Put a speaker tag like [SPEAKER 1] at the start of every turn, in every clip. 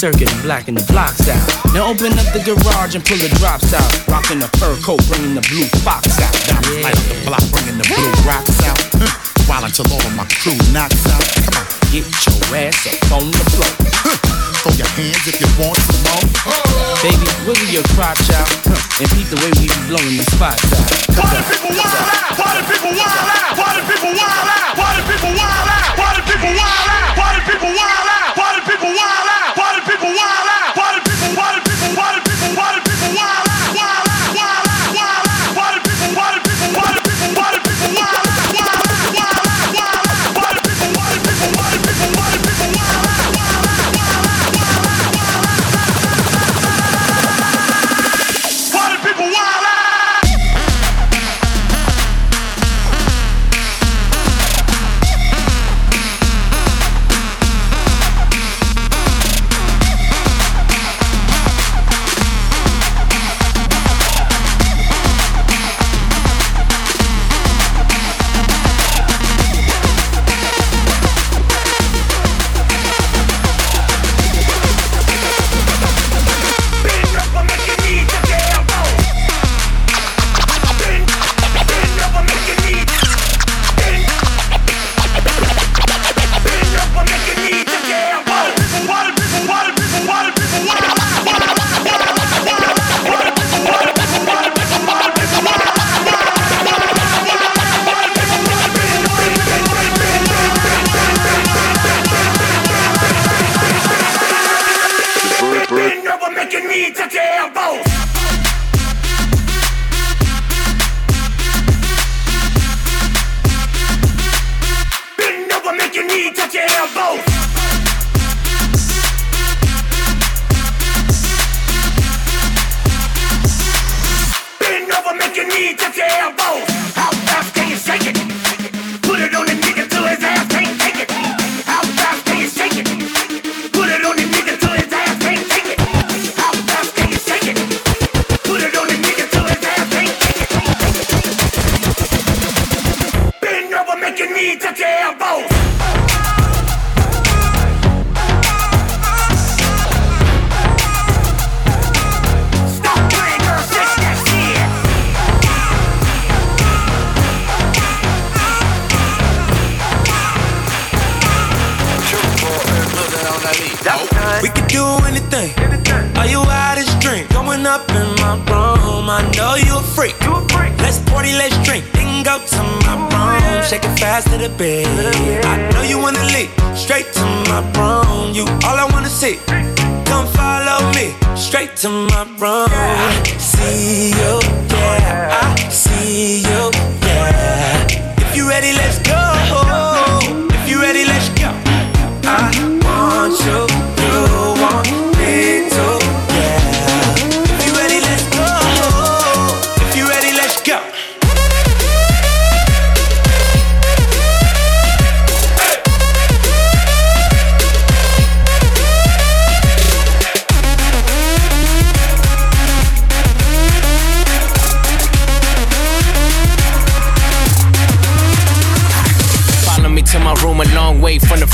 [SPEAKER 1] circuit and blacking the blocks out. Now open up the garage and pull the drops out. Rocking the fur coat, bringing the blue fox out.
[SPEAKER 2] Diamonds yeah. light up the block, bringing the blue rocks out. While until all of my crew knocks out. Come on,
[SPEAKER 1] get your ass up on the floor.
[SPEAKER 2] Throw your hands if you want some more.
[SPEAKER 1] Baby, wiggle your crotch out and beat the way we be blowing the spots out.
[SPEAKER 3] Party people wild out! Party people wild out! Party people wild out! Party people wild out! Party people wild out!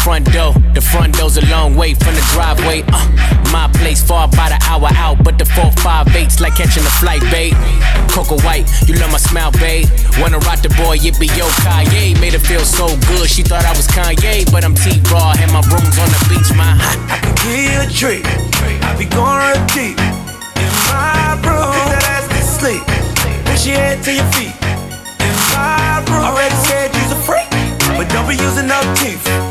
[SPEAKER 4] Front door. The front door's a long way from the driveway. Uh, my place far by the hour out, but the 458's like catching a flight, babe. Coco White, you love my smile, babe. Wanna rock the boy, it be yo, Kanye. Made her feel so good, she thought I was Kanye, but I'm T Raw, and my room's on the beach, my.
[SPEAKER 5] I can give you a treat. I be going real deep in my room. Put that ass to sleep. Push your head to your feet in my room. Already said you's a freak, but don't be using no teeth.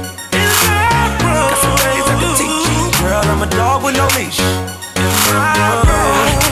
[SPEAKER 5] I'm a dog with no leash. I see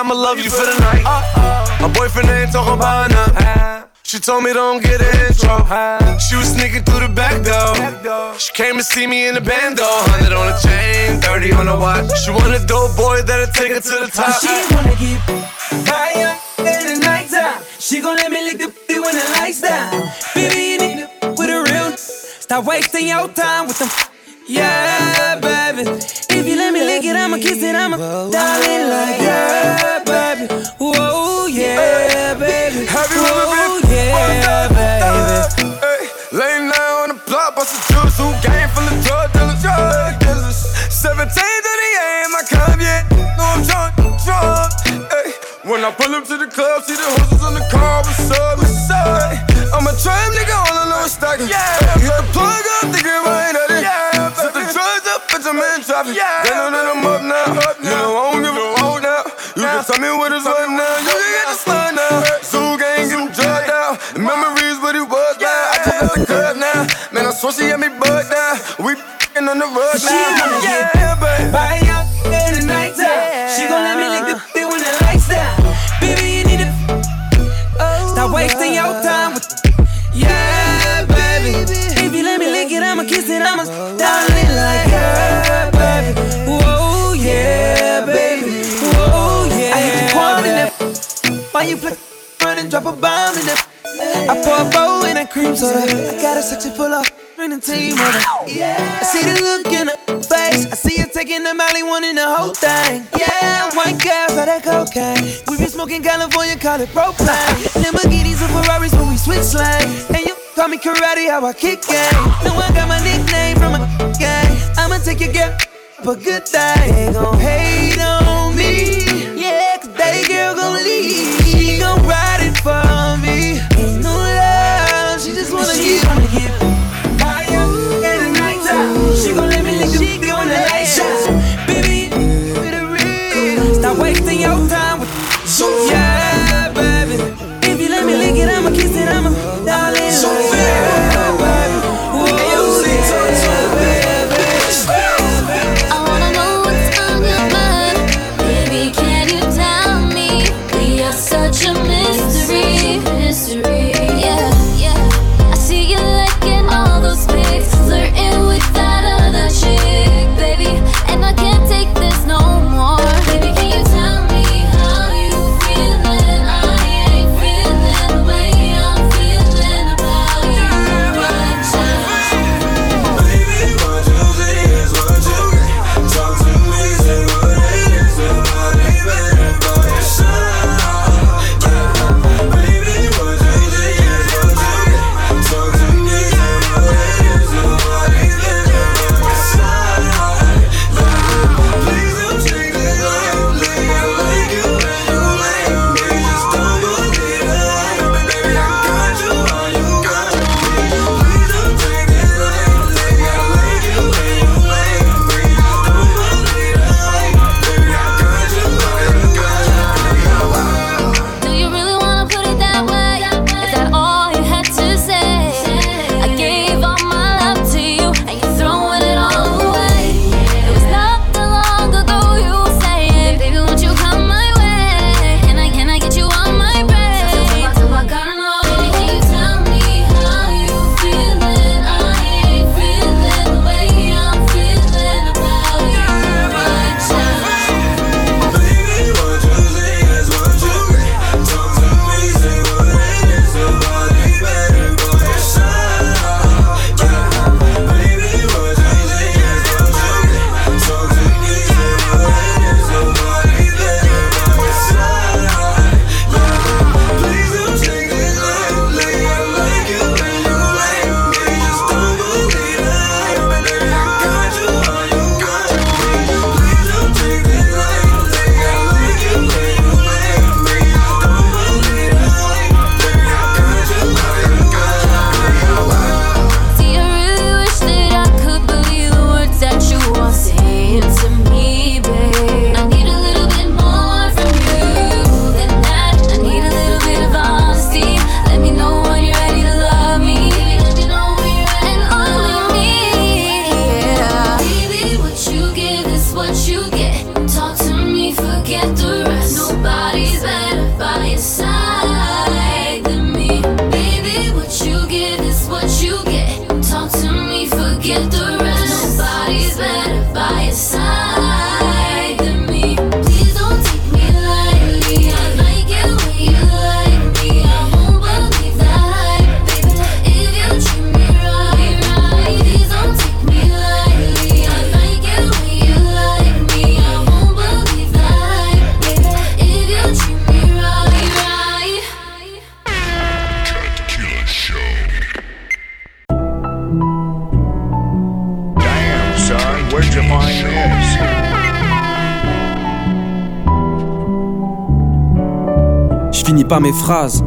[SPEAKER 6] I'ma love you for the night. My boyfriend ain't talking about nothing. Uh-huh. She told me don't get an intro. Uh-huh. She was sneaking through the back door. She came to see me in the bando. 100 on the chain, 30 on the watch. She want a dope boy that'll take her to the top.
[SPEAKER 7] She wanna get higher in the nighttime. She gon' let me lick the booty when the lights down. Baby, you need to with a real. Stop wasting your time with them. Yeah, baby. If you let me lick it, I'ma kiss it, I'ma darling like
[SPEAKER 6] when I pull up to the club, see the horses on the car, what's up, what's up? I'm a trap nigga, all I know is stacking. Yeah, hit the plug up, grip right at it. Yeah, Set the drugs up, bitch, I'm in traffic. Yeah, they know that I'm up now. Up now. You know,
[SPEAKER 7] cream soda. I got a section full of bring a team on her. Yeah. I see the look in her face. I see you taking the Molly, one in the whole thing. Yeah, white girl for that cocaine. We been smoking California, call it propane. Lamborghinis and Ferraris when we switch lanes. And you call me karate, how I kick game. No, I got my nickname from a
[SPEAKER 8] gang. I'ma take your girl for good day. They gon' hate on me.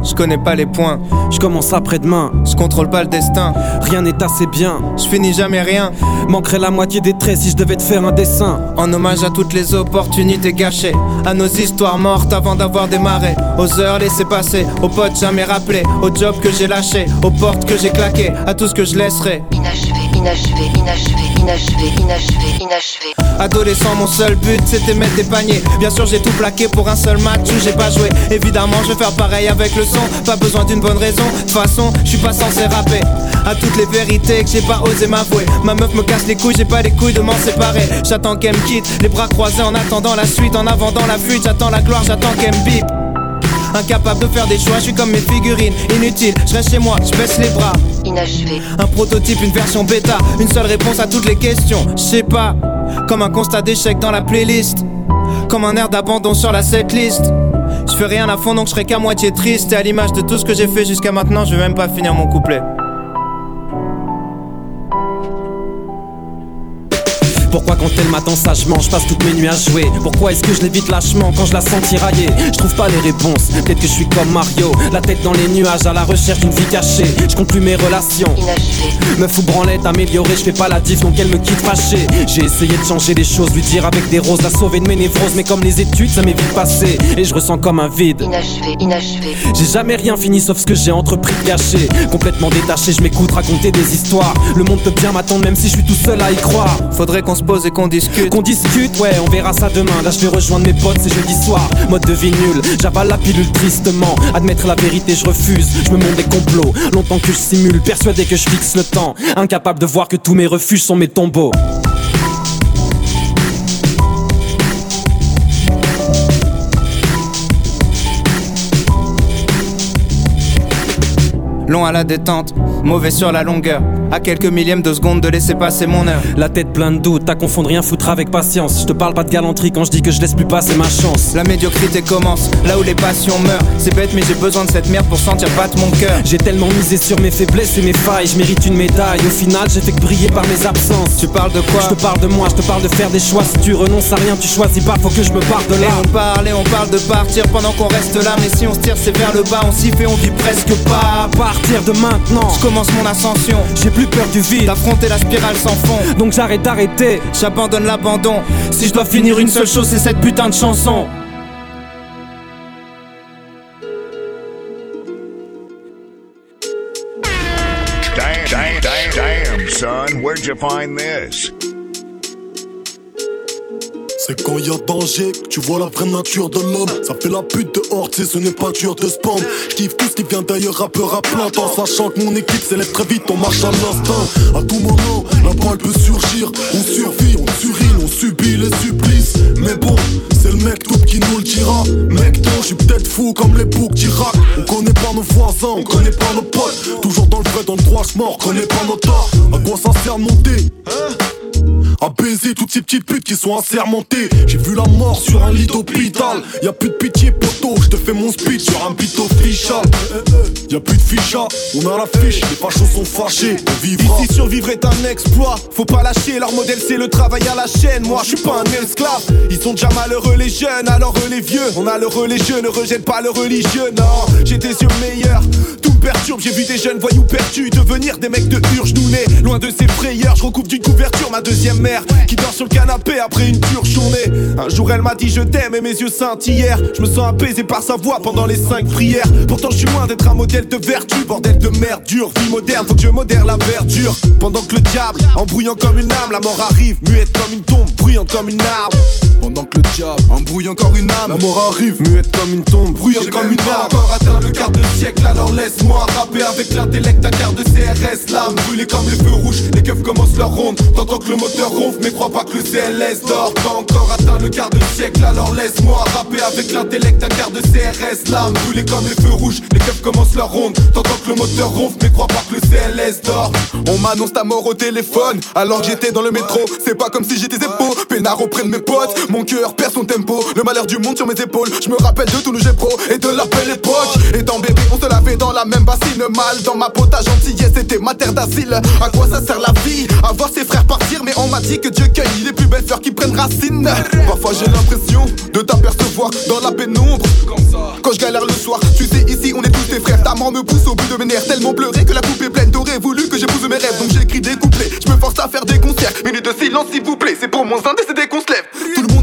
[SPEAKER 9] je connais pas les points. Je commence après-demain, je contrôle pas le destin. Rien n'est assez bien, je finis jamais rien. Manquerait la moitié des traits si je devais te faire un dessin. En hommage à toutes les opportunités gâchées, à nos histoires mortes avant d'avoir démarré. Aux heures laissées passer, aux potes jamais rappelés, au job que j'ai lâché, aux portes que j'ai claquées, à tout ce que je laisserai.
[SPEAKER 10] Inachevé, inachevé, inachevé, inachevé, inachevé, inachevé.
[SPEAKER 9] Adolescent, mon seul but c'était mettre des paniers. Bien sûr, j'ai tout plaqué pour un seul match où j'ai pas joué. Évidemment, je vais faire pareil avec le son. Pas besoin d'une bonne raison. De toute façon, je suis pas censé rapper. À toutes les vérités que j'ai pas osé m'avouer. Ma meuf me casse les couilles, j'ai pas les couilles de m'en séparer. J'attends qu'elle me quitte, les bras croisés en attendant la suite. En avant dans la fuite, j'attends la gloire, j'attends qu'elle me bip. Incapable de faire des choix, je suis comme mes figurines. Inutile, je reste chez moi, je baisse les bras. Un prototype, une version bêta, une seule réponse à toutes les questions. Je sais pas, comme un constat d'échec dans la playlist, comme un air d'abandon sur la setlist. Je fais rien à fond donc je serai qu'à moitié triste. Et à l'image de tout ce que j'ai fait jusqu'à maintenant, je vais même pas finir mon couplet.
[SPEAKER 11] Pourquoi quand elle m'attend sagement, je passe toutes mes nuits à jouer Pourquoi est-ce que je l'évite lâchement quand je la sens tirailler Je trouve pas les réponses, peut-être que je suis comme Mario La tête dans les nuages à la recherche d'une vie cachée Je compte plus mes relations Meuf ou branlette améliorée, je fais pas la diff donc elle me quitte fâchée. J'ai essayé de changer les choses, lui dire avec des roses La sauver de mes névroses, mais comme les études ça m'est vite passé Et je ressens comme un vide.
[SPEAKER 10] Inachevé, inachevé.
[SPEAKER 11] j'ai jamais rien fini sauf ce que j'ai entrepris de gâcher. Complètement détaché, je m'écoute raconter des histoires. Le monde peut bien m'attendre même si je suis tout seul à y croire.
[SPEAKER 9] Faudrait qu'on se qu'on discute.
[SPEAKER 11] Qu'on discute, ouais, on verra ça demain. Là je vais rejoindre mes potes, c'est jeudi soir. Mode de vie nul, j'avale la pilule tristement. Admettre la vérité, je refuse, je me montre des complots. Longtemps que je simule, persuadé que je fixe le temps. Incapable de voir que tous mes refuges sont mes tombeaux
[SPEAKER 9] Long à la détente, mauvais sur la longueur. À quelques millièmes de seconde de laisser passer mon heure.
[SPEAKER 11] La tête pleine de doutes, t'as confondre rien foutre avec patience Je te parle pas de galanterie quand je dis que je laisse plus passer ma chance
[SPEAKER 9] La médiocrité commence, là où les passions meurent. C'est bête, mais j'ai besoin de cette merde pour sentir battre mon cœur.
[SPEAKER 11] J'ai tellement misé sur mes faiblesses et mes failles, je mérite une médaille. Au final, j'ai fait que briller par mes absences.
[SPEAKER 9] Tu parles de quoi?
[SPEAKER 11] Je te parle de moi, je te parle de faire des choix. Si tu renonces à rien, tu choisis pas, faut que je me barre de
[SPEAKER 9] Et
[SPEAKER 11] là.
[SPEAKER 9] on parle et on parle de partir pendant qu'on reste là. Mais si on se tire, c'est vers le bas, on s'y fait, on vit presque pas.
[SPEAKER 11] À partir de maintenant,
[SPEAKER 9] Je commence mon ascension,
[SPEAKER 11] j'ai plus peur du vide.
[SPEAKER 9] d'affronter la spirale sans fond.
[SPEAKER 11] Donc j'arrête d'arrêter.
[SPEAKER 9] J'abandonne l'abandon. Si je dois finir une seule chose, c'est cette putain de chanson.
[SPEAKER 12] Damn, damn, damn, damn, son, where'd you find this?
[SPEAKER 13] C'est quand y a danger que tu vois la vraie nature de l'homme. Ça fait la pute dehors, tu sais, ce n'est pas dur de spawn. J'kiffe tout ce qui vient d'ailleurs, rappeur à plein temps. Sachant que mon équipe s'élève très vite, on marche à l'instinct. À tout moment, la balle peut surgir. On survit, on surine, on subit les supplices. Mais bon, c'est le mec tout qui nous le dira. Mec, non, je suis peut-être fou comme les boucs d'Irak. On connaît pas nos voisins, on connaît pas nos potes. Toujours dans le vrai, dans le droit, je on connaît pas nos torts. À quoi ça sert de monter? À baiser toutes ces petites putes qui sont assermentées. J'ai vu la mort sur un lit d'hôpital. Y a plus de pitié, poteau. Je te fais mon speech sur un beat official. Y a plus de ficha, on a la fiche. Les fachos sont fâchés, on.
[SPEAKER 14] Ici survivre est un exploit, faut pas lâcher, leur modèle c'est le travail à la chaîne, moi je suis pas un esclave, ils sont déjà malheureux les jeunes, alors eux les vieux, on a l'heureux les jeux, ne rejette pas le religieux, non, j'ai des yeux meilleurs, tout me perturbe, j'ai vu des jeunes voyous perdus devenir des mecs de hurge nous nés, loin de ces frayeurs, je recouvre d'une couverture ma deuxième mère, qui dort sur le canapé après une dure journée, un jour elle m'a dit je t'aime et mes yeux scintillèrent, je me sens apaisé par sa voix pendant les cinq prières, pourtant je suis loin d'être un modèle de vertu, bordel de merde dure, vie moderne, faut que je modère la verdure. Pendant que le diable, embrouillant comme une âme, la mort arrive, muette comme une tombe, bruyante comme une arme.
[SPEAKER 13] Pendant que le diable embrouille encore une âme, la mort arrive, muette comme une tombe, bruyante comme une arme.
[SPEAKER 14] encore atteint le quart de siècle, alors laisse-moi rapper avec l'intellect d'un quart de CRS. L'âme brûlée comme les feux rouges, les keufs commencent leur ronde. T'entends que le moteur mais crois pas que le CLS dort. Pas encore atteint le quart de siècle, alors laisse-moi rapper avec l'intellect d'un quart de CRS. L'âme brûlée comme les feux rouges, les keufs commencent leur ronde. T'entends que le moteur ronfle, mais crois pas que le CLS dort.
[SPEAKER 15] On m'annonce ta mort au téléphone alors que j'étais dans le métro. C'est pas comme si j'étais épaules, peinard auprès de mes potes. Mon cœur perd son tempo, le malheur du monde sur mes épaules. Je me rappelle de tout le pro et de la belle époque. Étant bébé, on se lavait dans la même bassine. Mal dans ma peau, ta gentillesse c'était ma terre d'asile. À quoi ça sert la vie? À voir ses frères partir, mais on m'a dit que Dieu cueille les plus belles fleurs qui prennent racine. Parfois j'ai l'impression de t'apercevoir dans la pénombre. Quand je galère le soir, tu sais, ici on est tous tes frères. Ta mort me pousse au bout de mes nerfs, tellement pleuré que la coupe est pleine. T'aurais voulu que j'épouse mes rêves, donc j'écris des couplets. Je me force à faire des concerts. Minute de silence, s'il vous plaît, c'est pour mon sein décédé qu'on se lève.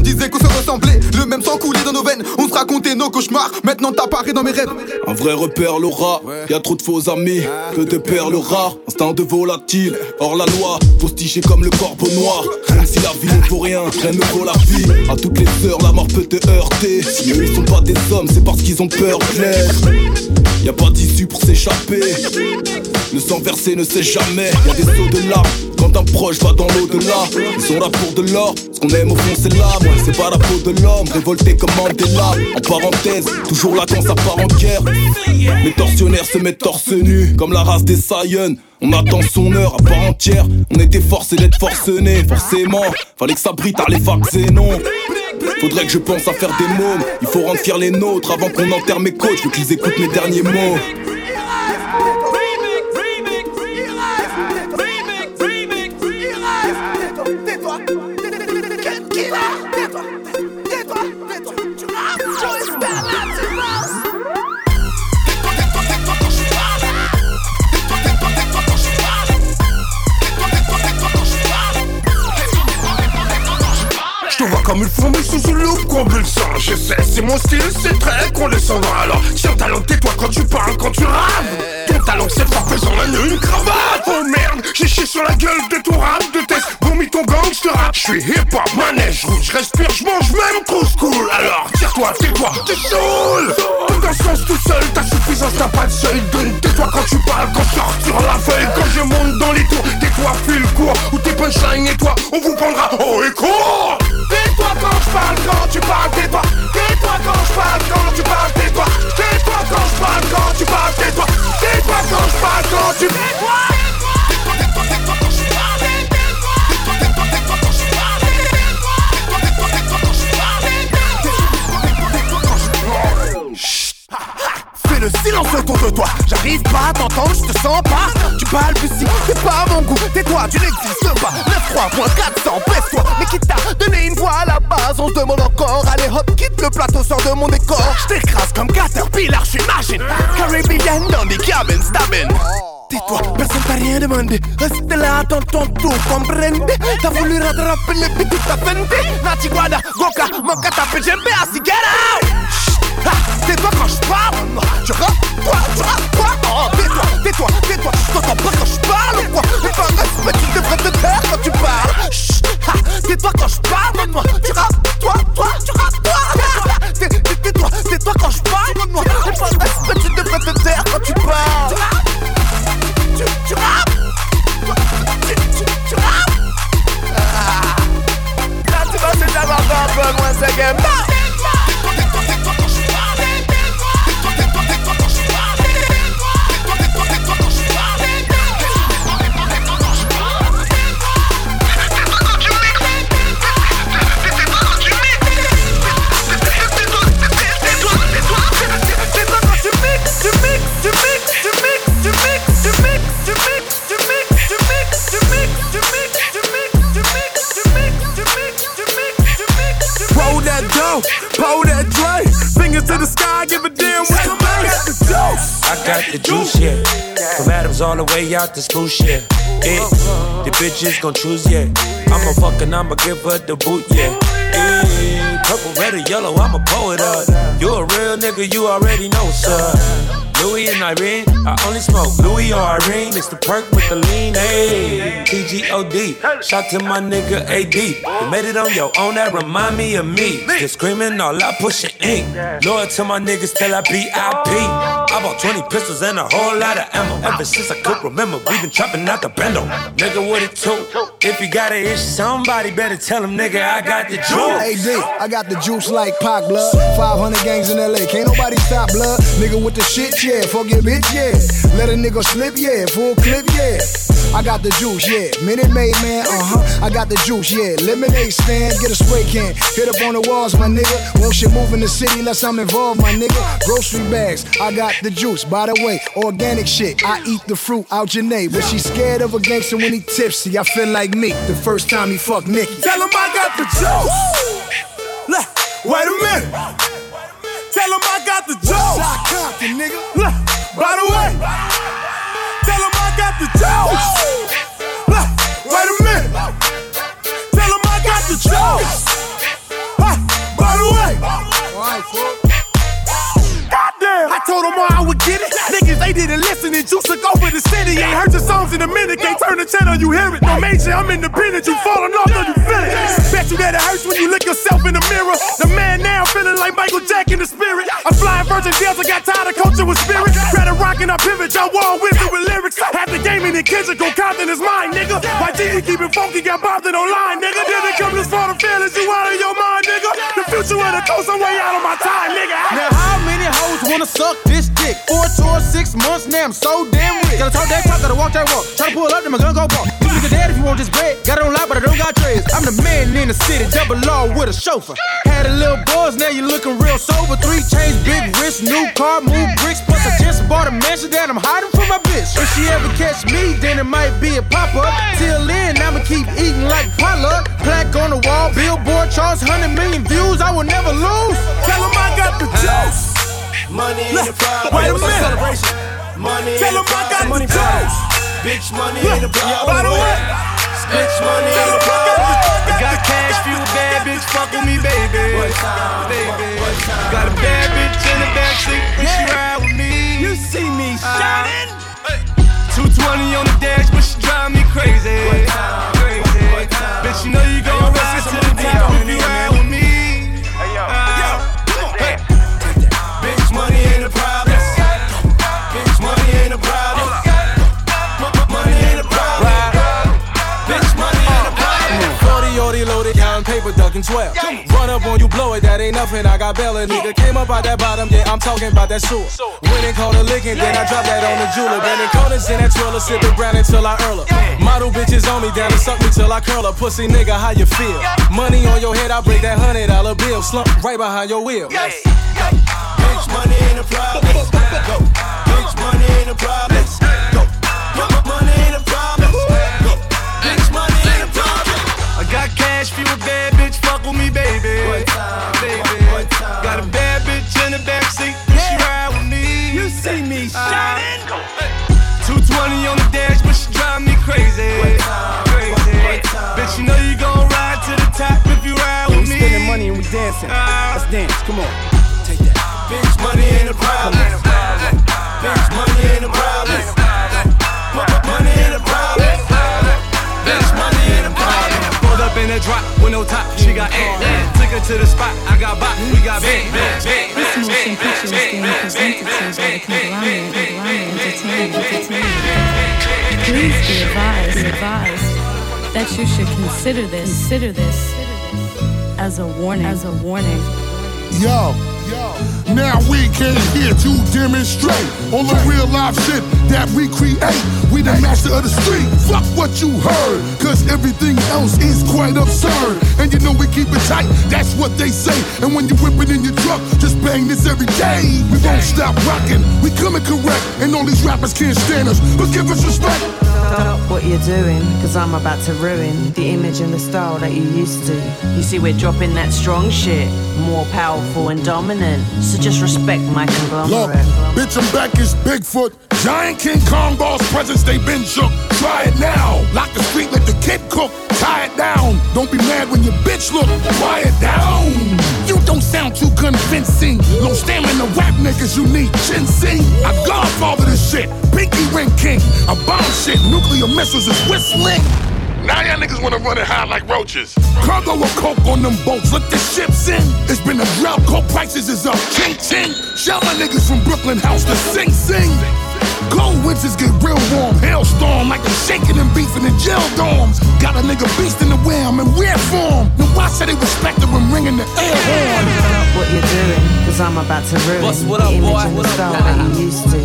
[SPEAKER 15] Disait qu'on se ressemblait, le même sang coulait dans nos veines. On se racontait nos cauchemars, maintenant t'apparais dans mes rêves.
[SPEAKER 14] Un vrai repère l'aura, y a trop de faux amis, peu de perles rares, instinct de volatile, hors la loi, postiché comme le corbeau noir. Si la vie ne vaut rien, rien ne vaut la vie. À toutes les heures, la mort peut te heurter. Si eux ils sont pas des hommes, c'est parce qu'ils ont peur clair. Y a pas d'issue pour s'échapper. Le sang versé ne sait jamais. Y a des sauts de larmes quand un proche va dans l'au-delà. Ils sont là pour de l'or. Ce qu'on aime au fond, c'est l'âme. C'est pas la peau de l'homme. Révolté comme Mandela. En parenthèse, toujours là quand ça part en guerre. Les tortionnaires se mettent torse nu. Comme la race des Saiyans. On attend son heure à part entière. On était forcé d'être forcenés. Forcément, fallait que ça brille les faxer, non. Faudrait que je pense à faire des mômes. Il faut rendre fiers les nôtres avant qu'on enterre mes coachs. Veux qu'ils écoutent mes derniers mots.
[SPEAKER 16] Comme une fourmi sous une loupe convulsant Je sais, c'est mon style, c'est très condescendant Alors tiens talent, tais-toi quand tu parles, quand tu raves Ton talent c'est fort pesant, la une cravate. Oh merde, j'ai chié sur la gueule de ton rap de test Vomis ton gang, je te rap, je suis hip-hop, manège rouge Je respire, je mange même trop cool Alors tire-toi, tais-toi, t'es saoul. Tout dans sens tout seul, ta suffisance n'a pas de seuil. Donne tais-toi quand tu parles, quand je sur la feuille. Quand je monte dans les tours, tais-toi, file court Ou tes punchlines et toi, on vous prendra et court Tais-toi quand je parle, quand tu parles, tais-toi. Tais-toi quand je parle, quand tu parles, tais-toi. Tais-toi quand je parle, quand tu parles, tais-toi Tais-toi quand je le silence autour de toi, j'arrive pas à t'entendre, je te sens pas. Tu balbuties, c'est pas mon goût, tais-toi, tu n'existes pas. 9-3.400, baisse-toi, mais qui t'a donné une voix à la base? On se demande encore, allez hop, quitte le plateau, sors de mon décor. Je t'écrase comme Caterpillar, j'imagine. Caribbean dans des cabins, stabbing Tais-toi, personne t'a rien demandé. Reste là, attends ton tour, comprende T'as voulu rattraper le but, t'as fenté Nati Guada, Goka, Moka, t'as fait Ah, Tais-toi quand je parle. Tu rappes, toi, tu rappes, toi. Oh, tais-toi, tais-toi, tais-toi. T'entends pas quand je parle, quoi? Mais par respect, tu devrais te taire quand tu parles. Chut, Tais-toi quand je parle, moi Tu rappes, toi, toi, tu rappes, toi Tais- tais- Tais-toi, tais-toi quand je parle, moi Mais par respect, tu devrais te taire quand tu parles. Tu, tu rappes Tu, tu, rappes Ah. Tu vas te avoir un peu moins ça game
[SPEAKER 17] to the sky, give a damn what you make. Got the juice.
[SPEAKER 5] I got the juice, yeah. From Adams all the way out to Spruce, yeah. Eh, the bitches gon' choose, yeah. I'ma fuck and I'ma give her the boot, yeah. Eh, purple, red, or yellow, I'm a poet uh. up. You a real nigga, you already know, sir. Louis and Irene, I only smoke Louis or Irene. It's the perk with the lean, ayy. TGOD, shout to my nigga AD. You made it on your own, that remind me of me. Just screaming all out, pushing ink. Loyal to my niggas till I BIP. I bought 20 pistols and a whole lot of ammo. Ever since I could remember, we been chopping out the bendo. Nigga, what it took? If you got an issue, somebody better tell him, nigga, I got the juice.
[SPEAKER 18] AD, I got the juice like Pac blood. 500 gangs in LA, can't nobody stop blood. Nigga with the shit, yeah. Fuck your bitch, yeah. Let a nigga slip, yeah. Full clip, yeah. I got the juice, yeah. Minute Maid, man, uh huh. I got the juice, yeah. Lemonade stand, get a spray can. Hit up on the walls, my nigga. Won't shit move in the city unless I'm involved, my nigga. Grocery bags, I got the juice. By the way, organic shit. I eat the fruit out Janae. But she scared of a gangster when he tipsy. I feel like me the first time he fucked Nikki.
[SPEAKER 17] Tell him I got the juice. Wait a minute. Tell him I got the juice.
[SPEAKER 18] Shot Compton, nigga.
[SPEAKER 17] By the way. Tell him I got the. Look, wait a minute. Tell him I got the. Ah, by the way. I told them all I would get it. Niggas, they didn't listen and juice took over the city. Ain't heard your songs in a minute. Can't turn the channel, you hear it. No major, I'm independent. You falling off, though you feel it. Bet you that it hurts when you look yourself in the mirror. The man now feeling like Michael Jack in the spirit. I'm flying Virgin Delta, got tired of coaching with spirit. Rather rockin' I pivot, y'all wall wisdom with lyrics. Had the game in the kitchen, go Compton is mine, nigga. YG, he keep it funky, got it online, nigga. Then it come this far to feelings, you out of your mind, nigga. The future of the coast, I'm way out of my time, nigga.
[SPEAKER 19] Now how many hoes wanna suck this dick? Four tours, six months, now I'm so damn rich. Gotta talk that talk, gotta walk that walk. Try to pull up, then my gun go bump. You nigga dead if you want this bread. Got it on lock, but I don't got dreads. I'm the man in the city, double law with a chauffeur. Had a little buzz, now you looking real sober. Three chains, big wrist, new car, move bricks. Plus I just bought a mansion that I'm hiding from my bitch. If she ever catch me, then it might be a pop up. Till then, I'ma keep eating like potluck. Plaque on the wall, billboard charts, 100 million views. I will never lose.
[SPEAKER 17] Tell Tell 'em I got the juice.
[SPEAKER 20] Money in the pride.
[SPEAKER 17] Wait a minute.
[SPEAKER 20] Money
[SPEAKER 17] Tell them I got
[SPEAKER 20] money
[SPEAKER 17] the
[SPEAKER 20] drugs. Bitch, money in the pride.
[SPEAKER 17] By the way.
[SPEAKER 20] Bitch, money in the
[SPEAKER 17] pride. Got
[SPEAKER 20] cash,
[SPEAKER 17] few
[SPEAKER 20] bad bitch, fuck with me, baby. Baby. Got a bad bitch in the backseat when she ride
[SPEAKER 21] with
[SPEAKER 6] me. You
[SPEAKER 19] see me
[SPEAKER 6] uh, shining. 220 on the dash, but she drive me crazy.
[SPEAKER 20] Bitch,
[SPEAKER 6] you know you gon' rise to the top if you ride
[SPEAKER 21] ducking 12. Run up on you, blow it, that ain't nothing. I got Bella, nigga. Came up out that bottom, yeah, I'm talking about that sewer. When it called a licking, then I dropped that on the jeweler. Then in corners in that trailer, sipping brown until I earl her. Model bitches on me, down and suck me till I curl her. Pussy nigga, how you feel? Money on your head, I break that hundred dollar bill. Slump right behind your wheel.
[SPEAKER 20] Bitch, money ain't a problem. Go. Bitch, money ain't a problem. Go. Money ain't a problem. Go. Bitch, money ain't a problem.
[SPEAKER 6] I got cash for a bad with me, baby. baby. Got a bad bitch in the backseat, Yeah. she ride with me. You see me uh-huh. shining. 220 on the dash, but she drive me crazy. Crazy. Bitch, you know you gon' ride to the top if you ride with me.
[SPEAKER 19] spending money and we dancing. Uh-huh. Let's dance. Come on. Take that.
[SPEAKER 20] Bitch, money ain't a problem. Bitch, money ain't a problem. Money ain't a problem. Bitch, money ain't a problem.
[SPEAKER 6] Pulled up in a drop with no top, she got air. Took her to the spot, I got bop, we got bang, bang, bang,
[SPEAKER 22] This motion picture is being presented to you by the conglomerate Conglomerate Entertainment. Entertainment. Please be advised, be advised that you should consider this, consider this as a warning, as a warning.
[SPEAKER 16] Yo, now we came here to demonstrate all the real life shit that we create. We the master of the street. Fuck what you heard, cause everything else is quite absurd. And you know we keep it tight, that's what they say. And when you whip it in your truck, just bang this every day. We won't stop rocking, we coming correct. And all these rappers can't stand us, but give us respect.
[SPEAKER 23] Stop what you're doing, cause I'm about to ruin the image and the style that you used to. You see, we're dropping that strong shit, more powerful and dominant. So just respect my conglomerate.
[SPEAKER 16] Look, bitch, I'm back as Bigfoot. Giant King Kong boss presence, they been shook. Try it now. Lock the street, let the kid cook. Tie it down. Don't be mad when your bitch look. Quiet down. You don't sound too convincing. Low stamina rap niggas, you need ginseng. I godfather this shit. Pinky ring king. I bomb shit. Nuclear missiles is whistling. Now y'all niggas wanna run it high like roaches. Cargo of coke on them boats, let the ships in. It's been a drought, coke prices is up. Ching ching. Shout my niggas from Brooklyn House to sing sing. Cold winters get real warm, hailstorm like I'm shaking and beefing in jail dorms. Got a nigga beast in the wham in weird form. Now why should they respect her when ringing the air horn?
[SPEAKER 23] Stop what you're doing, cause I'm about to ruin
[SPEAKER 24] Boss, what
[SPEAKER 23] the
[SPEAKER 24] up,
[SPEAKER 23] image
[SPEAKER 24] boy?
[SPEAKER 23] and the
[SPEAKER 24] What up,
[SPEAKER 23] style
[SPEAKER 24] guy?
[SPEAKER 23] that you used to.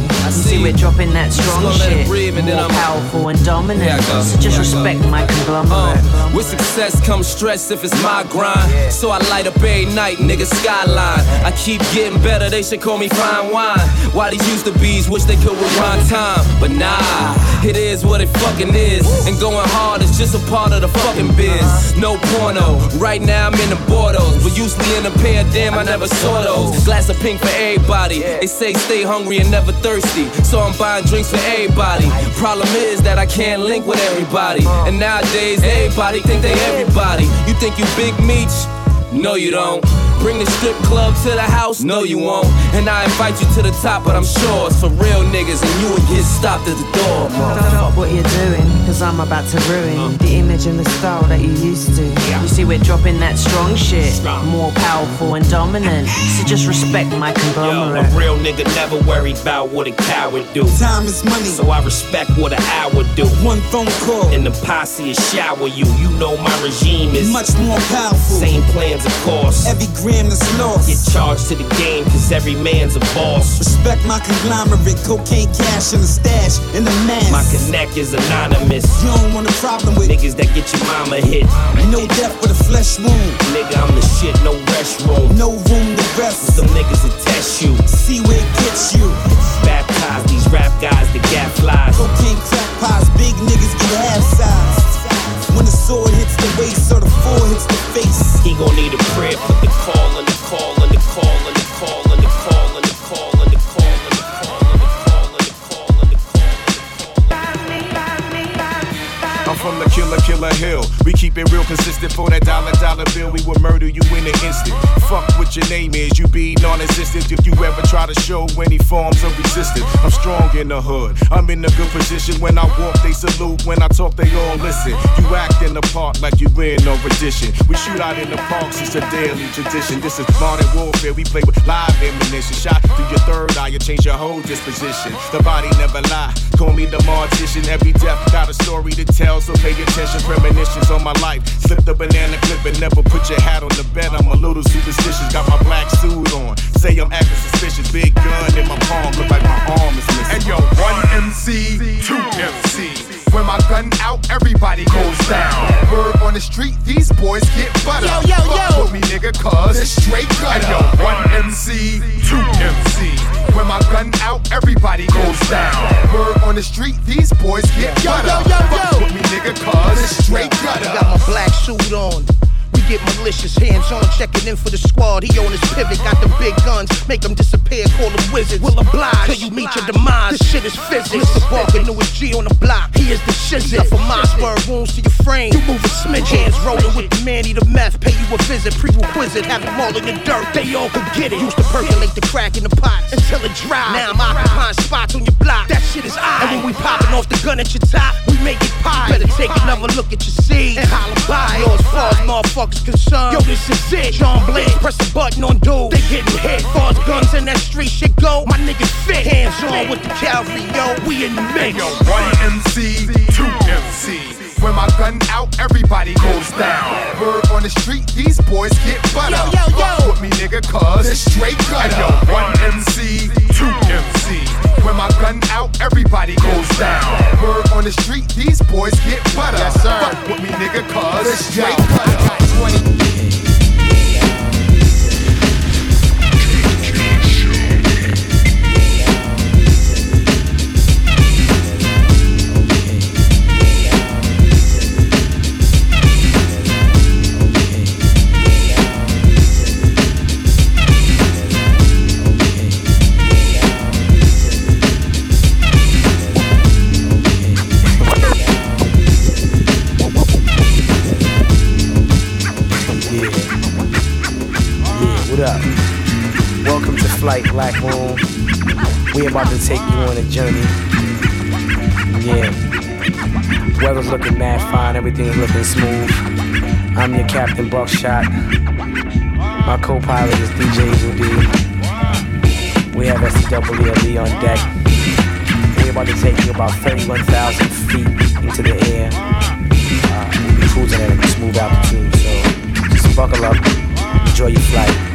[SPEAKER 23] See, we're dropping that strong
[SPEAKER 24] it
[SPEAKER 23] shit,
[SPEAKER 24] breathe and then
[SPEAKER 23] more
[SPEAKER 24] I'm-
[SPEAKER 23] powerful and dominant.
[SPEAKER 24] I go.
[SPEAKER 23] So just
[SPEAKER 24] go.
[SPEAKER 23] respect my conglomerate.
[SPEAKER 24] Uh, with success comes stress if it's my grind. So I light up every night, nigga, skyline. I keep getting better, they should call me fine wine. Why these used to bees wish they could rewind time. But nah, it is what it fucking is. And going hard is just a part of the fucking biz. No porno, right now I'm in the Bordeaux. But usually in a pair, damn, I never saw those. Glass of pink for everybody. They say stay hungry and never thirsty. So I'm buying drinks for everybody. Problem is that I can't link with everybody. And nowadays, everybody think they everybody. You think you big meats? No, you don't. Bring the strip club to the house? No, you won't. And I invite you to the top, but I'm sure it's for real niggas, and you would get stopped at the door.
[SPEAKER 23] Stop what you're doing, cause I'm about to ruin the image and the style that you used to. You see, we're dropping that strong shit, more powerful and dominant. So just respect my
[SPEAKER 25] Yo, a real nigga never worry about what a coward do.
[SPEAKER 26] Time is money.
[SPEAKER 25] So I respect what an hour do.
[SPEAKER 26] One phone call.
[SPEAKER 25] And the posse is shower you. You know my regime is
[SPEAKER 26] Much more powerful.
[SPEAKER 25] Same plans, of course.
[SPEAKER 26] Every gram that's lost.
[SPEAKER 25] Get charged to the game, cause every man's a boss.
[SPEAKER 26] Respect my conglomerate, cocaine cash in the stash, in the mask.
[SPEAKER 25] My connect is anonymous.
[SPEAKER 26] You don't want a problem with
[SPEAKER 25] Niggas that get your mama hit.
[SPEAKER 26] no death for a flesh wound.
[SPEAKER 25] Nigga, I'm the shit, no restroom.
[SPEAKER 26] No room to rest.
[SPEAKER 25] Some niggas that test you.
[SPEAKER 26] See where it gets you.
[SPEAKER 25] Baptize these rap guys that gat flies.
[SPEAKER 26] Cocaine crack pies, big niggas get half size. The sword hits the waist or the four hits the face.
[SPEAKER 25] He gon' need a prayer. Put the call in the call in the call
[SPEAKER 27] killer, hill. We keep it real consistent for that dollar, dollar bill. We will murder you in an instant. Fuck what your name is, you be non existent if you ever try to show any forms of resistance. I'm strong in the hood, I'm in a good position. When I walk, they salute. When I talk, they all listen. You act in the park like you in no rendition. We shoot out in the parks, it's a daily tradition. This is modern warfare, we play with live ammunition. Shot through your third eye, you change your whole disposition. The body never lie, call me the mortician. Every death got a story to tell, so pay attention. Premonitions on my life. Slip the banana clip
[SPEAKER 25] but never put your hat on the bed. I'm a little superstitious. Got my black suit on. Say I'm acting suspicious. Big gun in my palm, look like my arm is missing.
[SPEAKER 16] And yo, one MC, two MC. When my gun out, everybody goes down. Word on the street, these boys get butter.
[SPEAKER 28] Yo, yo,
[SPEAKER 16] Fuck
[SPEAKER 28] yo.
[SPEAKER 16] with me, nigga, cuz it's straight gutter. And yo, one MC, two MC. When my gun out, everybody goes down. Word on the street, these boys get
[SPEAKER 28] Yo,
[SPEAKER 16] butter.
[SPEAKER 28] yo, yo,
[SPEAKER 16] Fuck
[SPEAKER 28] yo.
[SPEAKER 16] with me, nigga, cuz it's straight gutter.
[SPEAKER 28] Got my black suit on. Get malicious, hands on, checking in for the squad. He on his pivot, got the big guns, make them disappear, call them wizards. Will oblige till you meet your demise. This shit is physics. Mr. Barker, newest G on the block. He is the shizzit. For my spur wounds to your frame. You move a smidge, hands rolling with the man, eat a meth. Pay you a visit, prerequisite, have them all in the dirt. They all could get it. Used to percolate the crack in the pot until it dry. Now I'm occupying spots on your block. That shit is I. And when we popping off the gun at your top, we make it pie. Better take another look at your seed and holler by. Yours far as motherfuckers concerned. Yo, this is it. John Blaze, press the button on dude. They getting hit. Far as guns in that street shit go, my niggas fit. Hands on with the cavalry, yo. We in the mix.
[SPEAKER 16] Yo, one MC, two MC. When my gun out, everybody goes down. Word on the street, these boys get butter.
[SPEAKER 28] Yo, yo, yo.
[SPEAKER 16] Fuck with me, nigga, cuz it's straight gutter. And yo, one MC, two MC. When my gun out, everybody goes down. Word on the street, these boys get butter. Yes, sir. Fuck with me, nigga, cuz it's straight gutter.
[SPEAKER 29] On a journey. Yeah. Weather's looking mad fine, everything's looking smooth. I'm your Captain Buckshot. My co-pilot is DJ Rudy. We have SCWLE on deck. We're about to take you about 31,000 feet into the air. Uh, cruising at a smooth altitude, so just buckle up, enjoy your flight.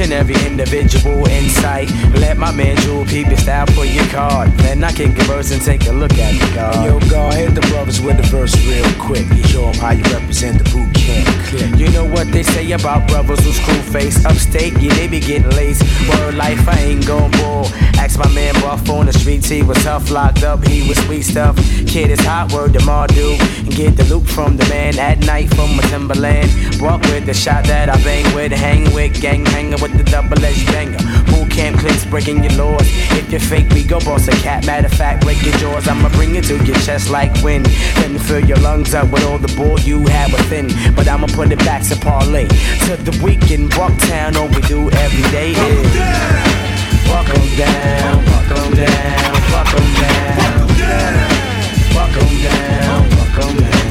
[SPEAKER 29] And every individual insight. Let my man Jewel peep your style, put your card. Then I can converse and take a look at the card. Yo, God, hit the brothers with the verse real quick. Show 'em how you represent the boot camp clique. You know what they say about brothers who crew face upstate? Yeah, they be getting laced. Word life, I ain't gon' bull. Ask my man Buff on the streets, he was tough, locked up, he was sweet stuff. Kid is hot, word to Mardu. And get the loop from the man at night from a Timberland. Walk with the shot that I bang with, hang with, gang hanging with the double edged banger. Boot camp breaking your laws. If you're fake, we go boss a cat. Matter of fact, break your jaws. I'ma bring it to your chest like wind. Then fill your lungs up with all the bull you have within. But I'ma put it back to parlay. To the weekend, Bucktown, all we do every day is. Walk 'em down, walk 'em down, walk 'em down. Walk 'em down, walk 'em down. Walk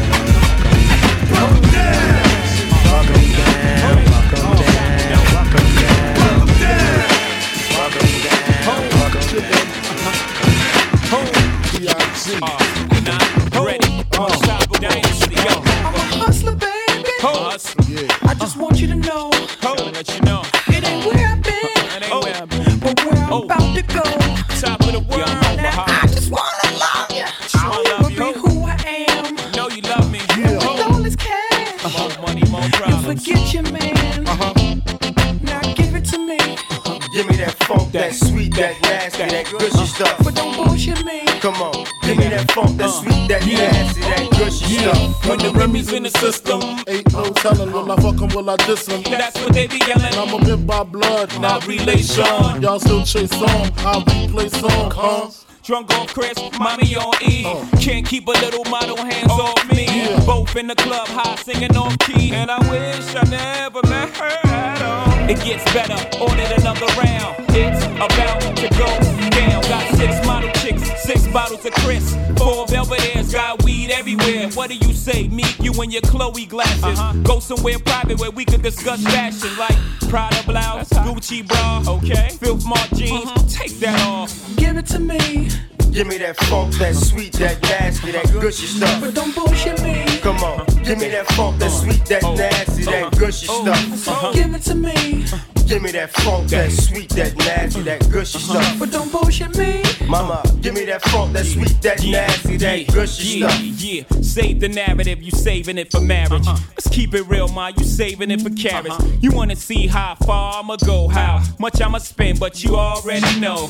[SPEAKER 30] telling, will I fuck 'em, will I diss 'em?
[SPEAKER 31] that's what they be yelling.
[SPEAKER 30] I'm a bit by blood, not relation. Y'all still chase on, I'll replay song, huh?
[SPEAKER 31] Drunk on Chris, mommy on E. Can't keep a little model hands oh, off me. Both in the club, high singing on key. And I wish I never met her at all. It gets better, ordered another round. It's about to go down. Got six model chicks, six bottles of Chris. Four velvet Belvedere's, got weed everywhere. What do you say? Meet you in your Chloe glasses. Uh-huh. Go somewhere private where we could discuss fashion. Like, Prada blouse, Gucci bra, okay. Filth mark jeans, uh-huh. take that off.
[SPEAKER 32] Give it to me.
[SPEAKER 33] Give me that funk, that sweet, that nasty, that gushy stuff.
[SPEAKER 32] But don't bullshit me.
[SPEAKER 33] Come on, give me that funk, that sweet, that oh. nasty, that oh. gushy stuff. Oh. Uh-huh.
[SPEAKER 32] Give it to me.
[SPEAKER 33] Give me that funk, that sweet, that nasty, that gushy uh-huh. stuff.
[SPEAKER 32] But don't bullshit me.
[SPEAKER 33] Mama, give me that funk, that sweet, that nasty, that gushy
[SPEAKER 31] yeah,
[SPEAKER 33] stuff.
[SPEAKER 31] Yeah, save the narrative, you saving it for marriage. Uh-huh. Let's keep it real, ma, you saving it for carrots. You wanna see how far I'ma go, how much I'ma spend, but you already know.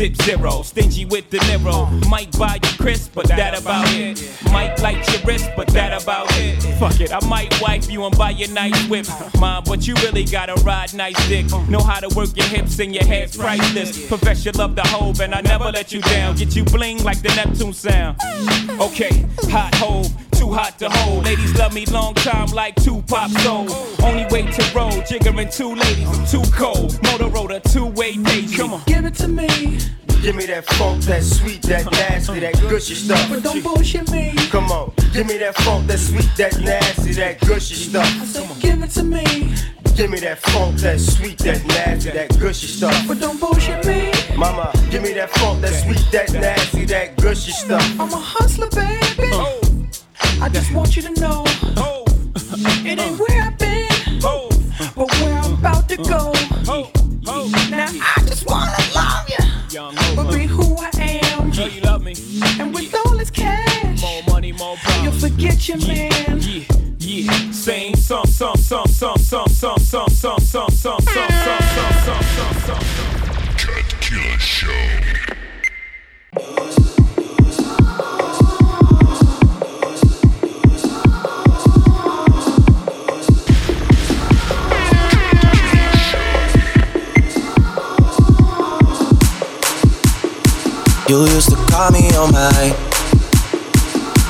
[SPEAKER 31] Zip zero, stingy with the Nero. Might buy you crisp, but that about it. Might light your wrist, but that about it. Fuck it, I might wipe you and buy you nice whip. Mom, but you really gotta ride nice dick. Know how to work your hips and your head's priceless. Profession love the hoe, and I never let you down. Get you bling like the Neptune sound. Okay, hot hoe, too hot to hold. Ladies love me long time like two pop soul. Only way to roll, jiggering two ladies, I'm too cold. Motorola, two way daisy. Come on.
[SPEAKER 32] Give it to me.
[SPEAKER 33] Give me that funk, that sweet, that nasty, that gushy stuff.
[SPEAKER 32] But don't bullshit me.
[SPEAKER 33] Come on, give me that funk, that sweet, that nasty, that gushy stuff.
[SPEAKER 32] Give it to me.
[SPEAKER 33] Give me that funk, that sweet, that nasty, that gushy stuff.
[SPEAKER 32] But don't bullshit me.
[SPEAKER 33] Mama, give me that funk, that sweet, that nasty, that gushy stuff.
[SPEAKER 32] I'm a hustler, baby. I just want you to know. Oh. It ain't where I've been, oh. but where I'm about to go. You'll forget your man.
[SPEAKER 31] Yeah, yeah. Same song, song, song, song, song, song, song, song, song, song, song, song, song, song, song, song.
[SPEAKER 16] Cut Killer Show.
[SPEAKER 7] You used to call me on my.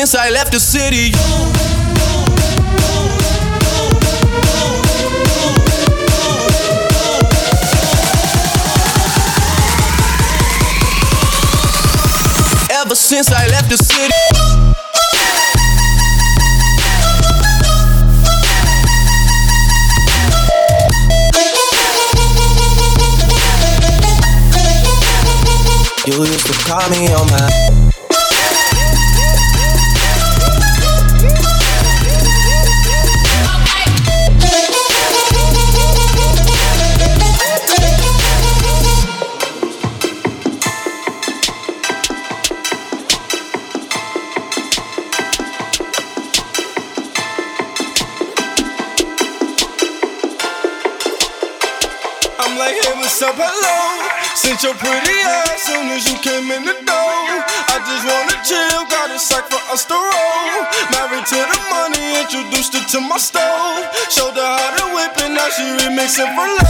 [SPEAKER 7] since I left the city, Ever since I left the city. You used to call me on my.
[SPEAKER 6] dancing for love.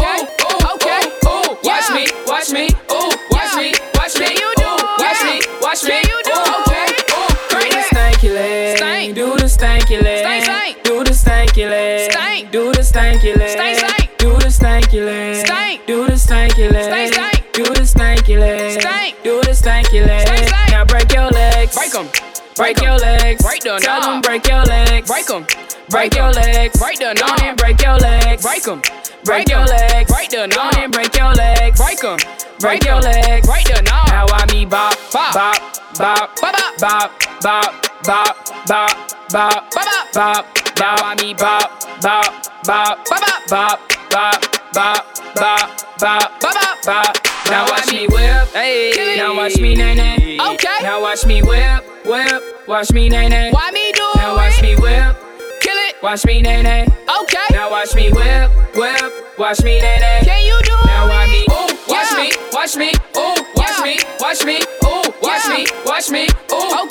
[SPEAKER 34] leg. Stank. Do the stanky leg. Stank, stank. Do the stanky leg. Stank. Do the stanky leg. Stank, stank. Do the stanky leg. Stank. Do the stanky leg. Stank, stank. Now break your legs. Break 'em. Break your legs. Break the Tell them break your legs. Break 'em. Break your legs. Break the knob and break your legs. Break 'em. Break your legs. Break the knob and break your legs. Break 'em. Break your legs. Break the knob. Now I me bop, bop, bop, bop, bop, bop, bop, bop, bop, bop, bop, bop. I me bop, bop, bop, bop, bop, bop, bop, bop, bop, bop, bop. Now watch me whip, hey. Now watch me nay nay. Okay. Now watch me whip, whip. Watch me nay nay. Why me do Now watch me whip. Kill it. Watch me nay nay. Okay. Now watch me whip, whip. Watch me nay nay. Can you do Now watch me. Ooh, watch me, watch me. Ooh, watch me, watch me. Ooh, watch me, watch me. Ooh, okay,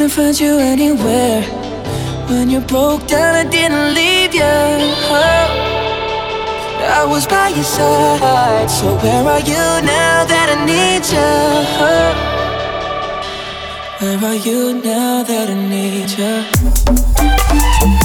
[SPEAKER 8] Couldn't find you anywhere. When you broke down, I didn't leave you. I was by your side. So where are you now that I need you? Where are you now that I need
[SPEAKER 29] you?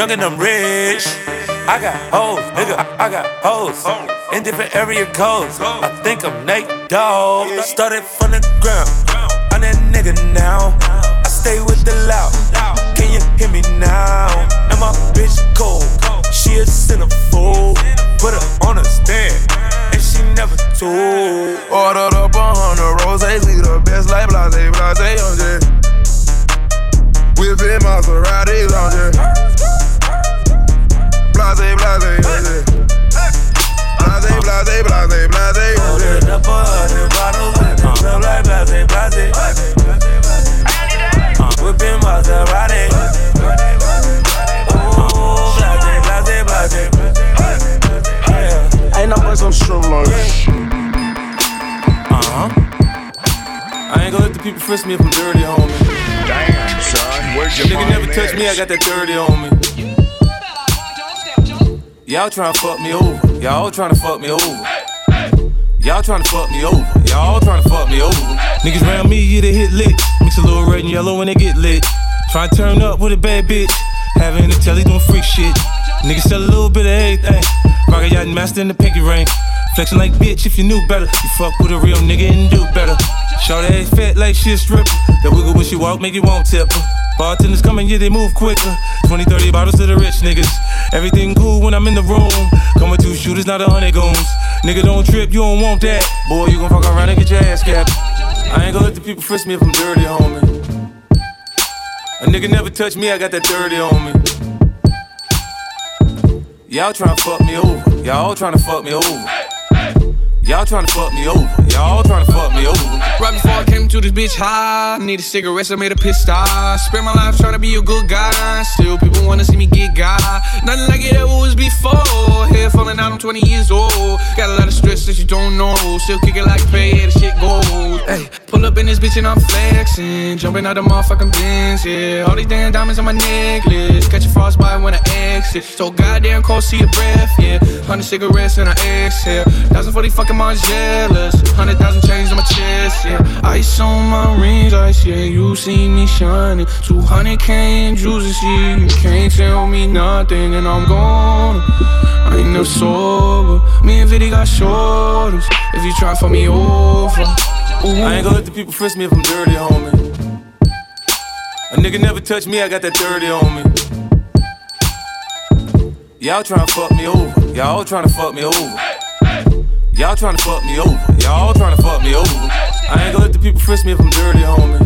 [SPEAKER 5] young and I'm rich. I got hoes, nigga, I, I got hoes. In different area codes, I think I'm Nate Dogg. Started from the ground, I'm that nigga now. I stay with the loud. me, I got that 30 on me. Y'all tryna fuck me over. Y'all tryna fuck me over. Y'all tryna fuck me over. Y'all tryna fuck me over. Niggas round me, you the hit lick. Mix a little red and yellow when they get lit. Tryna turn up with a bad bitch. Having the telly doing freak shit. Niggas sell a little bit of everything. Rocket yacht master in the pinky ring. Flexing like bitch if you knew better. You fuck with a real nigga and do better. Shout that fat like she a stripper. That wiggle when she walk make you won't tip her. Bartenders coming, yeah, they move quicker. 20, 30 bottles to the rich niggas. Everything cool when I'm in the room. Come with two shooters, not a hundred goons. Nigga, don't trip, you don't want that. Boy, you gon' fuck around and get your ass capped. I ain't gon' let the people frisk me if I'm dirty, homie. A nigga never touch me, I got that dirty on me. Y'all tryna fuck me over. Y'all tryna fuck me over. Y'all trying to fuck me over. Y'all trying to fuck me over.
[SPEAKER 35] Right before I came to this bitch high, need a cigarette, so I made a piss stop. Spend my life trying to be a good guy. Still, people wanna see me get guy. Nothing like it ever was before. Hair falling out, I'm 20 years old. Got a lot of stress that you don't know. Still kicking like pay, yeah, the shit goes. Hey, pull up in this bitch and I'm flexing. Jumping out the motherfucking bins, yeah. All these damn diamonds on my necklace. Catch a frostbite when I exit. So goddamn cold, see your breath, yeah. 100 cigarettes and I exhale. 1040 fucking miles jealous. 100,000 chains on my chest, yeah. Ice on my rings, ice, yeah. You see me shining. 200k in juices, yeah. You can't tell me nothing, and I'm gone. I ain't never sober. Me and Viddy got shoulders. If you try for me over. Ooh.
[SPEAKER 36] I ain't gonna let the people frisk me if I'm dirty, homie. A nigga never touch me, I got that dirty on me. Y'all tryna fuck me over. Y'all tryna fuck me over. Y'all tryna fuck me over. Y'all tryna fuck me over. I ain't gonna let the people frisk me if I'm dirty, homie.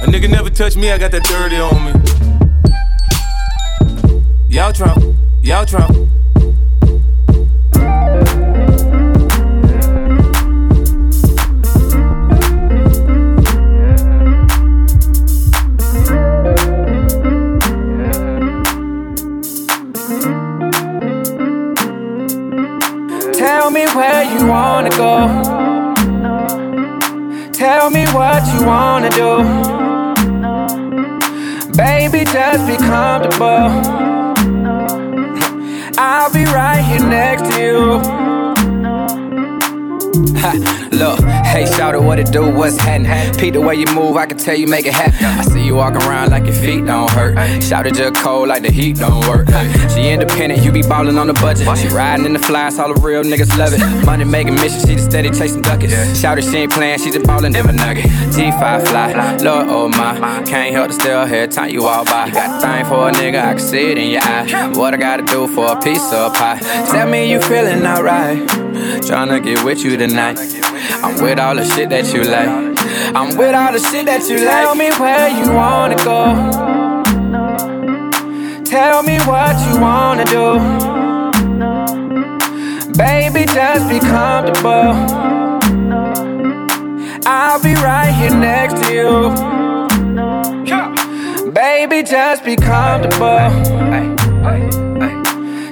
[SPEAKER 36] A nigga never touch me, I got that dirty on me. Y'all try, y'all try.
[SPEAKER 37] Tell me where you wanna go. Tell me what you wanna do. Baby, just be comfortable. I'll be right here next to you.
[SPEAKER 38] Look, hey, shout out what it do, what's happening? Pete, the way you move, I can tell you make it happen. I see you walking around like your feet don't hurt. Shout it just cold like the heat don't work. She independent, you be ballin' on the budget. She riding in the flies, all the real niggas love it. Money making mission, she just steady chasing duckets. Shout it, she ain't playing, she just ballin' them a nugget. G5 fly, Lord, oh my. Can't help to still hear time you walk by. Got thing for a nigga, I can see it in your eye. What I gotta do for a piece of pie? Tell me you feeling alright. Tryna get with you tonight. I'm with all the shit that you like. I'm with all the shit that you like.
[SPEAKER 37] Tell me where you wanna go. Tell me what you wanna do. Baby, just be comfortable. I'll be right here next to you. Baby, just be comfortable.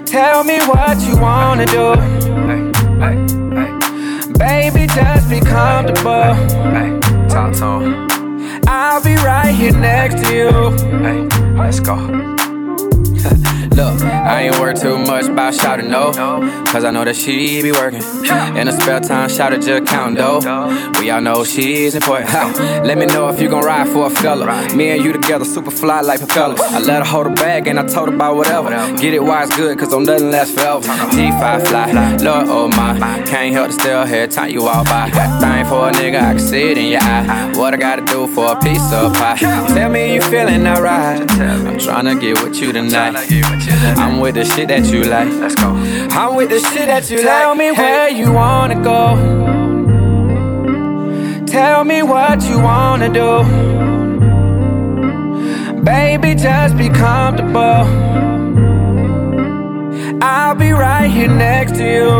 [SPEAKER 37] Tell me what you wanna do. Baby, just be comfortable.
[SPEAKER 38] Talk to him.
[SPEAKER 37] I'll be right here next to you.
[SPEAKER 38] Hey, Let's go. Look, I ain't worried too much about shouting no. Cause I know that she be working. In the spare time, shout it just count though. We all know she's important. Ha. Let me know if you gon' ride for a fella. Me and you together, super fly like propellers. I let her hold her bag and I told her about whatever. Get it why it's good, cause don't nothing last forever. G5 fly, Lord, oh my. Can't help to still here, time you walk by. Got thing for a nigga, I can see it in your eye. What I gotta do for a piece of pie? Tell me you feeling alright. I'm tryna get with you tonight. I'm with the shit that you like. Let's go. I'm with the shit that you
[SPEAKER 37] Tell
[SPEAKER 38] like.
[SPEAKER 37] Tell me where you wanna go. Tell me what you wanna do. Baby, just be comfortable. I'll be right here next to you.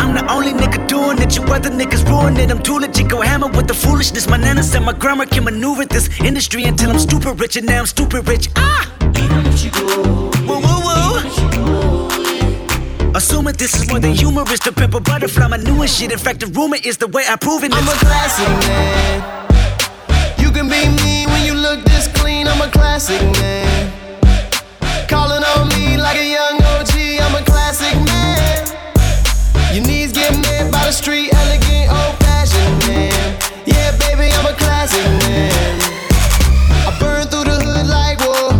[SPEAKER 2] I'm the only nigga doing it. You other niggas ruin it. I'm too legit. Go hammer with the foolishness. My nana said my grammar can maneuver this industry until I'm stupid rich, and now I'm stupid rich. Ah! Woo woo woo. Assuming this is more than humorous, the Pimp a Butterfly, my newest shit. In fact, the rumor is the way I prove it.
[SPEAKER 20] I'm a classic man. You can be me when you look this clean. I'm a classic man. Street, elegant, old fashioned man. Yeah, baby, I'm a classic man. I burn through the hood like war.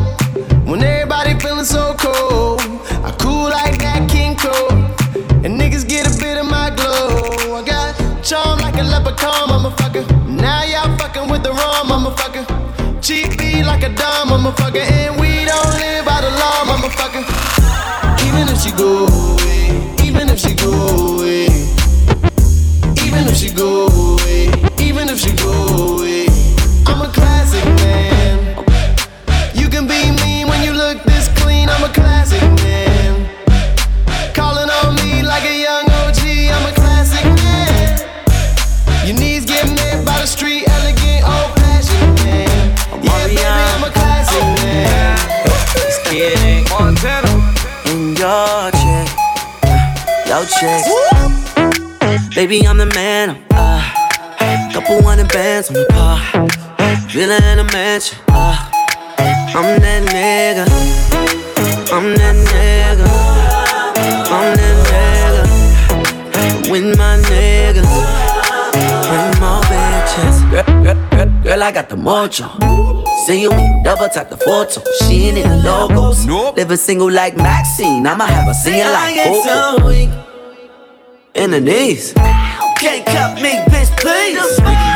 [SPEAKER 20] When everybody feeling so cold, I cool like Nat King Cole. And niggas get a bit of my glow. I got charm like a leprechaun, motherfucker. Now y'all fucking with the wrong motherfucker. Cheap beat like a dumb motherfucker. And we don't live by the law, motherfucker. Even if she go
[SPEAKER 7] Villa in a mansion. Uh, I'm that nigga. I'm that nigga. I'm that nigga. With my niggas. Bring more bitches. Girl, girl, girl, girl, I got the mojo. See you double tap the photo. She ain't in the logos. Nope. Live a single like Maxine. I'ma have a singing like Coco. In the knees. Can't cut me, bitch, please.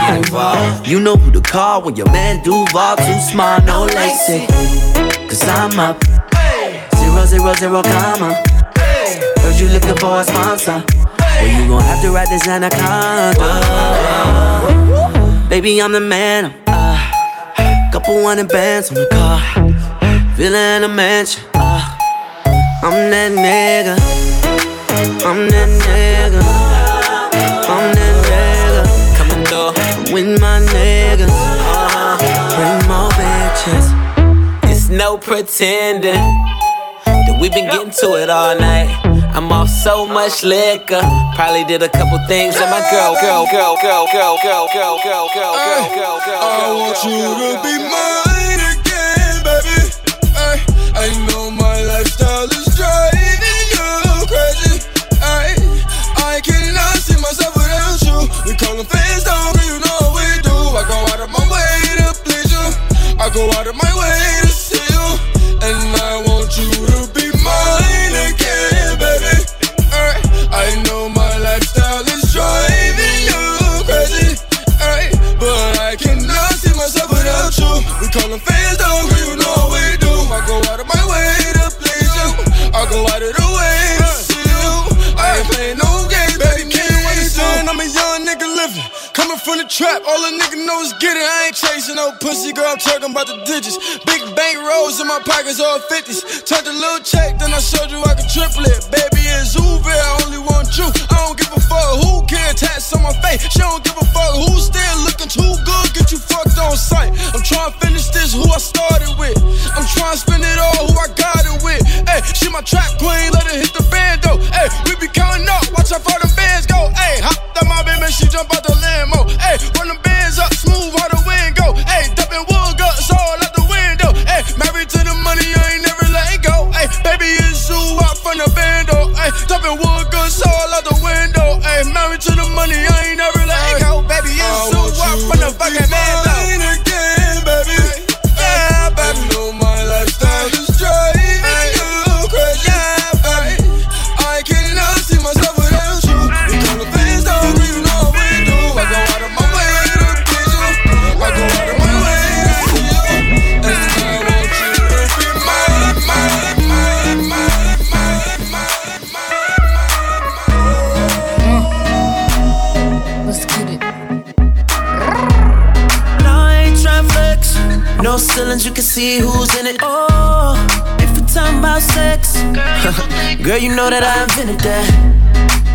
[SPEAKER 7] You know who to call when your man Duval too smart, no lacy. Cause I'm up. Zero, zero, zero, comma. Heard you looking for a sponsor. Well, you gon' have to ride this anaconda. Baby, I'm the man. Couple hundred bands on the car. Feeling a mansion. Uh, I'm that nigga. I'm that nigga. I'm that nigga. With my niggas. Uh, bring more bitches. It's no pretending that we've been getting to it all night. I'm off so much liquor. Probably did a couple things that my girl, girl, girl, girl, girl, girl, girl, girl, girl, girl, girl, girl,
[SPEAKER 6] I want you to be mine again, go out of my way from the trap, all a nigga know is get it. I ain't chasing no pussy, girl. I'm talking about the digits. Big bank rolls in my pockets, all 50s. Turned a little check, then I showed you I could triple it. Baby, it's Uber, I only want you. I don't give a fuck who can tats on my face. She don't give a fuck who's still looking too good. Get you fucked on sight. I'm trying to finish this, who I started with. I'm trying to spend it all, who I got it with. Hey, she my trap queen, let her hit the
[SPEAKER 7] girl, you know that I invented that.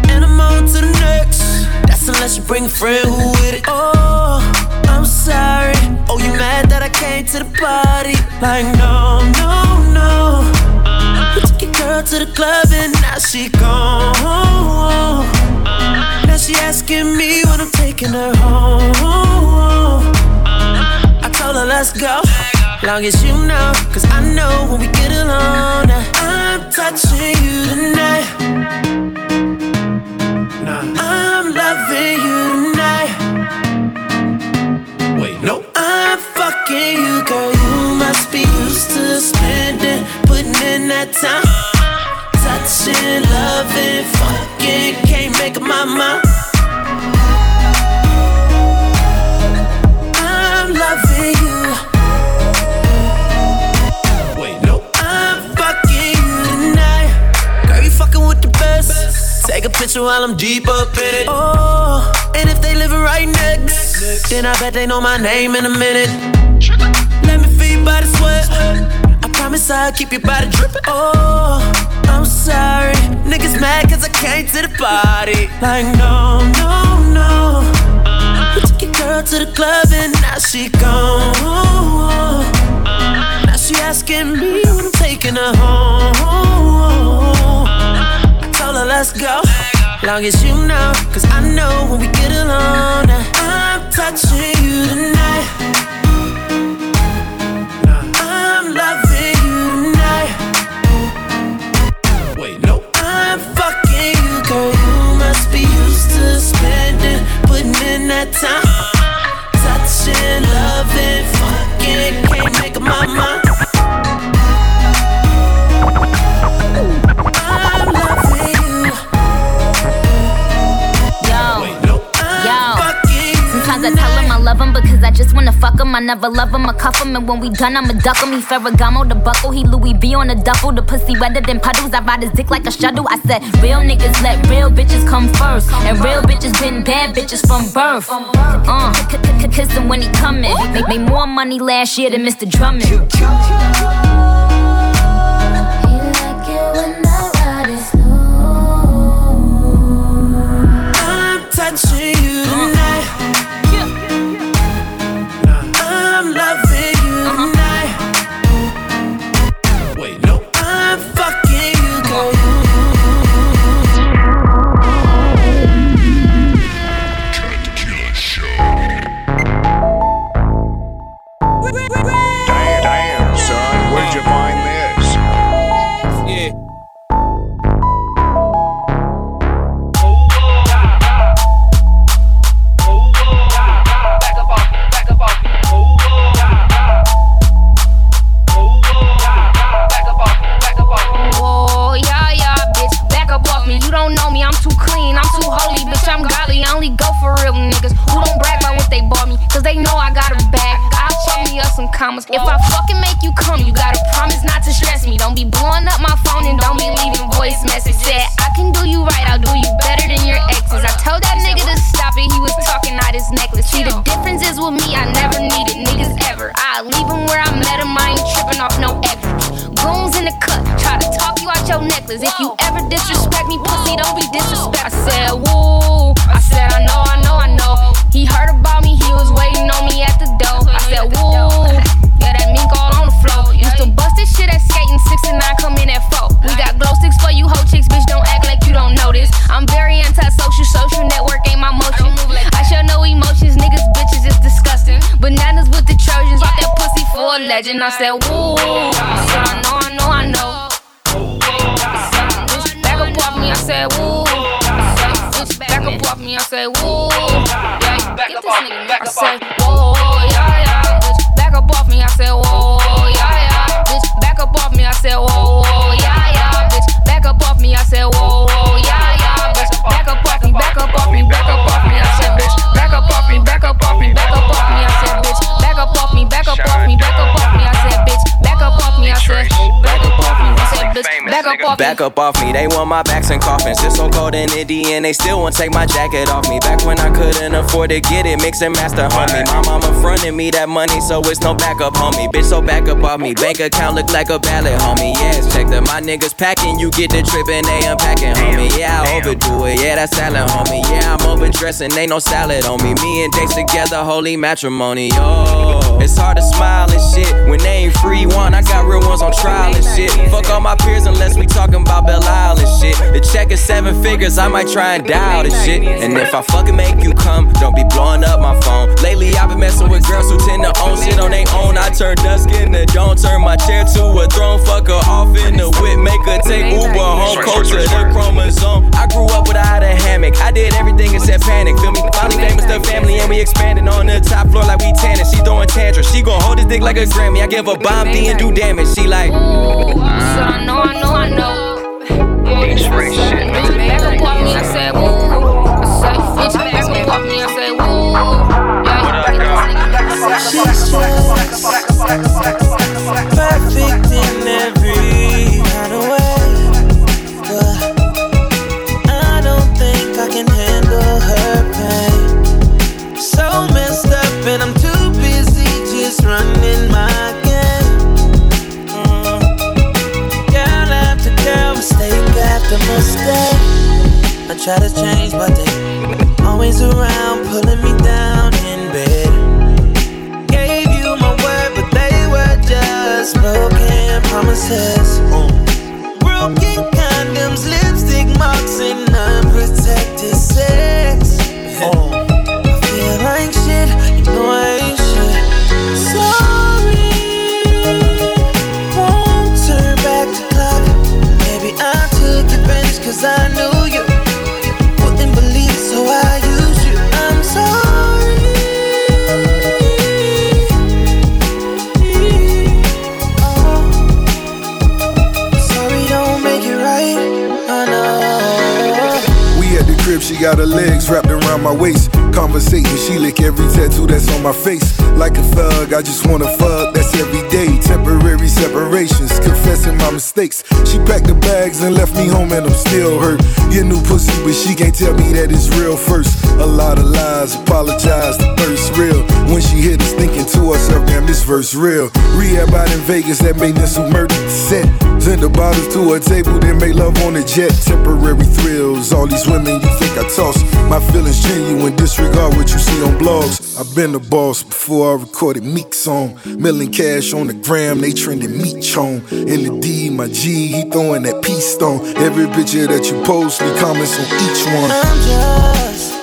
[SPEAKER 7] And I'm on to the next. That's unless you bring a friend who with it. Oh, I'm sorry. Oh, you mad that I came to the party? Like, no, no, no. You took your girl to the club and now she gone. Now she asking me when I'm taking her home. I told her let's go, long as you know, cause I know when we get alone. Now I'm touching you tonight. I'm loving you tonight. Wait, no. I'm fucking you, girl. You must be used to spending, putting in that time. Touching, loving, fucking, can't make up my mind. Best. Take a picture while I'm deep up in it. Oh, and if they living right next, then I bet they know my name in a minute. Let me feel by the sweat. I promise I'll keep your body dripping. Oh, I'm sorry. Niggas mad cause I came to the party. Like, no, no, no. You took your girl to the club and now she gone. Now she asking me when I'm taking her home. Let's go, Long as you know, cause I know when we get alone. I'm touching you tonight. I'm loving you tonight.
[SPEAKER 39] Wait, no.
[SPEAKER 7] I'm fucking you, girl. You must be used to spending, putting in that time. Touching, loving, fucking, can't make up my mind.
[SPEAKER 40] Him. I never love him, I cuff him, and when we done, I'ma duck him. He Ferragamo, the buckle, he Louis V on the duffel. The pussy wetter than puddles. I ride his dick like a shuttle. I said, real niggas let real bitches come first, and real bitches been bad bitches from birth. Uh, kiss him when he coming. Make, make more money last year than Mr. Drummond.
[SPEAKER 41] Back up off my
[SPEAKER 7] backs and coffins. It's so cold in and they still won't take my jacket off me. Back when I couldn't afford to get it, mix and master homie. My mama fronted me that money, so it's no backup homie. Bitch, so back up off me. Bank account look like a ballot homie. Yes, check that my niggas packing, you get the trip and they unpacking homie. Yeah, I overdo it, yeah, that's salad homie. Yeah, I'm overdressing, ain't no salad on me. Me and Dates together, holy matrimony. Yo, it's hard to smile and shit when they ain't free one. I got real ones on trial and shit. Fuck all my peers unless we talking about Belle Isle and shit. The check is seven figures, I might try and dial this shit. And if I fucking make you come, don't be blowing up my phone. Lately I've been messing with girls who tend to own shit on their own. I turn dusk into dawn, turn my chair to a throne. Fuck her off in the whip, make her take Uber home. Culture, the chromosome. I grew up without a hammock. I did everything except panic. Feel me? Finally famous the family and we expanding on the top floor like we tanning. She throwing tantrums. She gon' hold this dick like a Grammy. I give her bomb D and do damage. She like.
[SPEAKER 41] So I know, I know, I know.
[SPEAKER 42] X-ray shit.
[SPEAKER 41] Back up off me, I said, woo. I said, bitch, back up off me, I said, woo.
[SPEAKER 7] perfect in every try to change, but they always around, pulling me down in bed. Gave you my word, but they were just broken promises. Mm. Broken condoms, lipstick marks, and unprotected sex. Mm.
[SPEAKER 43] Got her legs wrapped around my waist. Conversating, she lick every tattoo that's on my face. Like a thug, I just wanna fuck, that's every day. Temporary separations, confessing my mistakes. She packed the bags and left me home, and I'm still hurt. Get new pussy, but she can't tell me that it's real first. A lot of lies, apologize, the thirst real. When she hit us, thinking to herself, damn, this verse real. Rehab out in Vegas, that made this some murder set. Send the bottles to a table, then make love on a jet. Temporary thrills, all these women you think I toss. My feelings genuine, disregard what you see on blogs. I've been the boss before I recorded Meek song. Milling cash on the gram, they trending meat chone. In the D, my G, he throwing that peace stone. Every picture that you post, me comments on each one.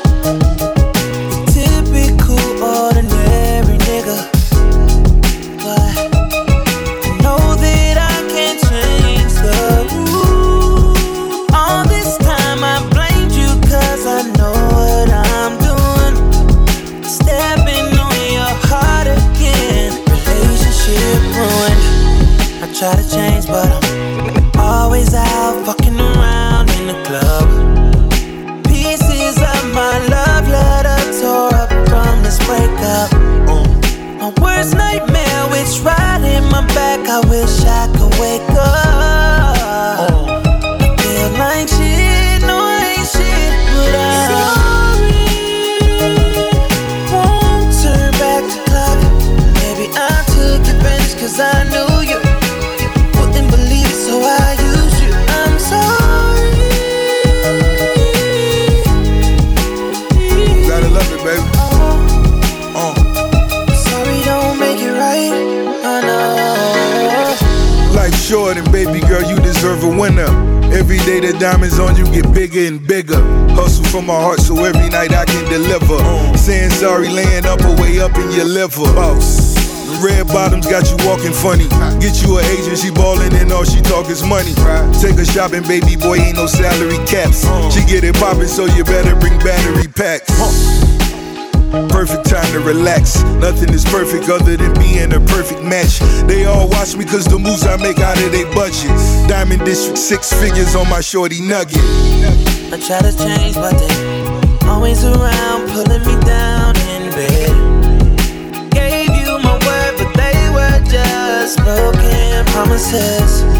[SPEAKER 43] Shopping, baby boy, ain't no salary caps. She get it poppin', so you better bring battery packs. Perfect time to relax. Nothing is perfect other than being a perfect match. They all watch me cause the moves I make out of their budget. Diamond District, six figures on my shorty nugget.
[SPEAKER 7] I try to change, but they always around, pulling me down in bed. Gave you my word, but they were just broken promises.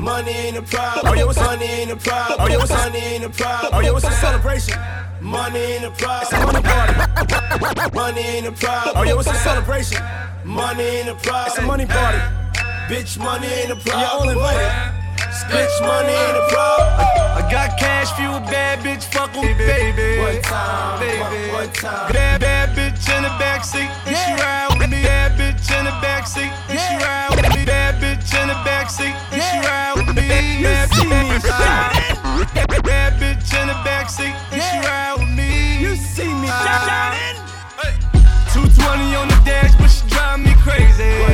[SPEAKER 33] Money in the problem. Oh, yo, it's money in the problem. Oh, yo, it's money in the problem. Oh, yo, it's a celebration. Money in the. It's a money party. Money in the problem. Oh, yo, it's a celebration. Money in the problem. It's a money party. Bitch, money in the problem. Yeah, all invited. Bitch, money in the problem.
[SPEAKER 6] I got cash, fuel, bad bitch, fuck with me, baby.
[SPEAKER 33] One time,
[SPEAKER 6] baby.
[SPEAKER 33] one time.
[SPEAKER 6] Bad, bad bitch in the backseat, and she ride with me. Bad bitch in the backseat, and she ride with me. Bad bitch in the backseat, and she ride with me. Bad bitch, bad bitch in the backseat, and she ride with me. You see me shining. 220 on the dash, but she drive me. Crazy.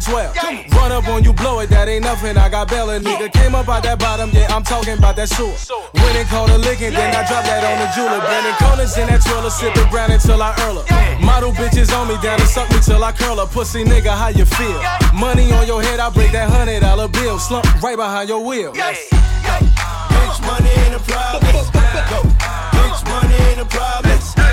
[SPEAKER 44] 12 Yeah. Run up on you, blow it, that ain't nothing. I got Bella. nigga came up out that bottom, yeah, I'm talking about that sewer. When it called a licking, then I drop that on the jeweler. Brandon Collins in that trailer, sippin' brown until I earl her. Model bitches on me, down to suck me till I curl her. Pussy nigga, how you feel? Money on your head, I break that hundred dollar bill. Slump right behind your wheel.
[SPEAKER 20] Bitch, money in the problem. Bitch, money in the problem.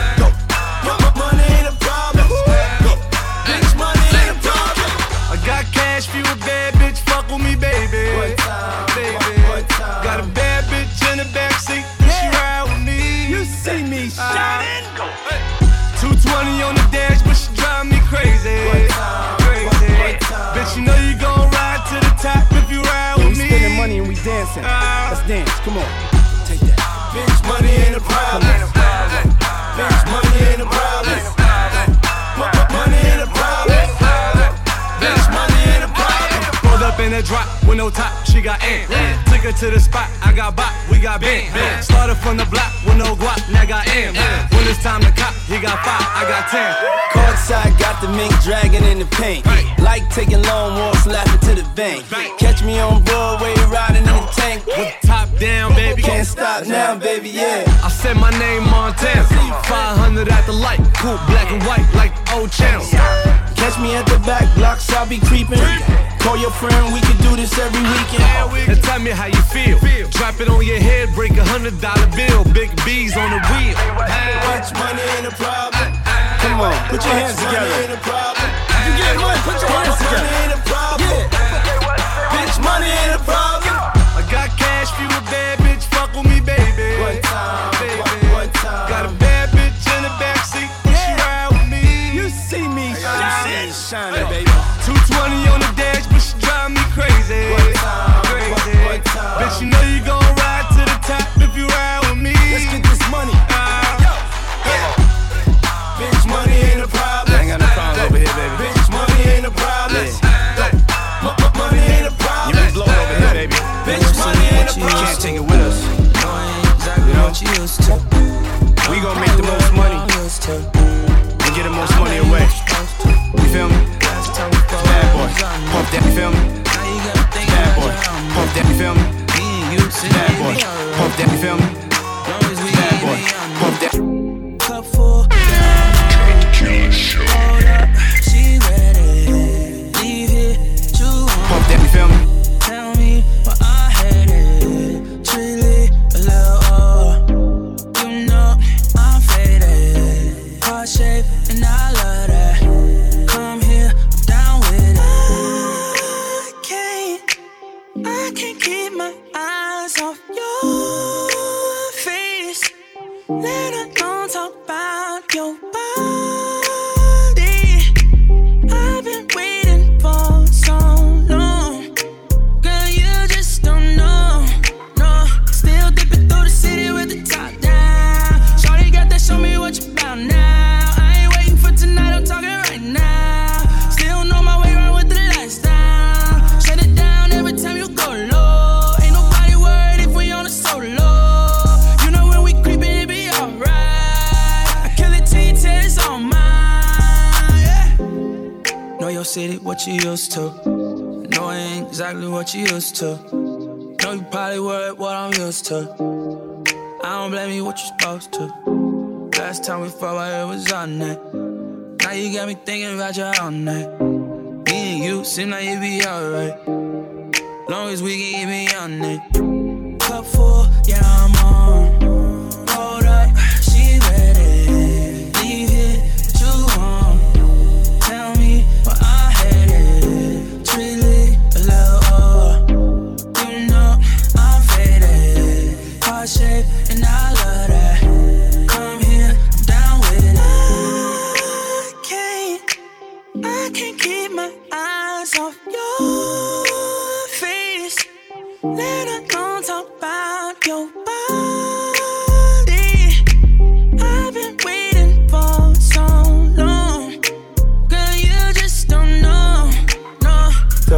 [SPEAKER 6] Got cash you, a bad bitch, fuck with me, baby. One time, baby. Got a bad bitch in the backseat, she ride with me. You see me uh, shining. 220 on the dash, but she drive me crazy. Crazy. Bitch, you know you gon' ride to the top if you ride
[SPEAKER 20] Yeah,
[SPEAKER 6] with
[SPEAKER 20] we
[SPEAKER 6] me.
[SPEAKER 20] spending money and we dancing. Uh, Let's dance. Come on. A
[SPEAKER 6] drop with no top, she got in. Took her to the spot, I got bop, we got bent. Started from the block with no guap, now got M. When it's time to cop, he got five, I got ten.
[SPEAKER 20] Courtside got the mink dragging in the paint. Like taking long walks, laughing to the bank. Catch me on Broadway, riding in the tank.
[SPEAKER 6] With top down, baby.
[SPEAKER 20] Can't stop now, baby, yeah.
[SPEAKER 6] I said my name Montana. 500 at the light, cool black and white like old Chanel.
[SPEAKER 20] Catch me at the back blocks, I'll be creeping. Call your friend, we can do this every weekend.
[SPEAKER 6] And tell me how you feel. Drop it on your head, break a hundred dollar bill. Big B's on the wheel.
[SPEAKER 20] Bitch, money ain't a problem. Come on, put your hands together. Money ain't a problem. You get money, put your hands together.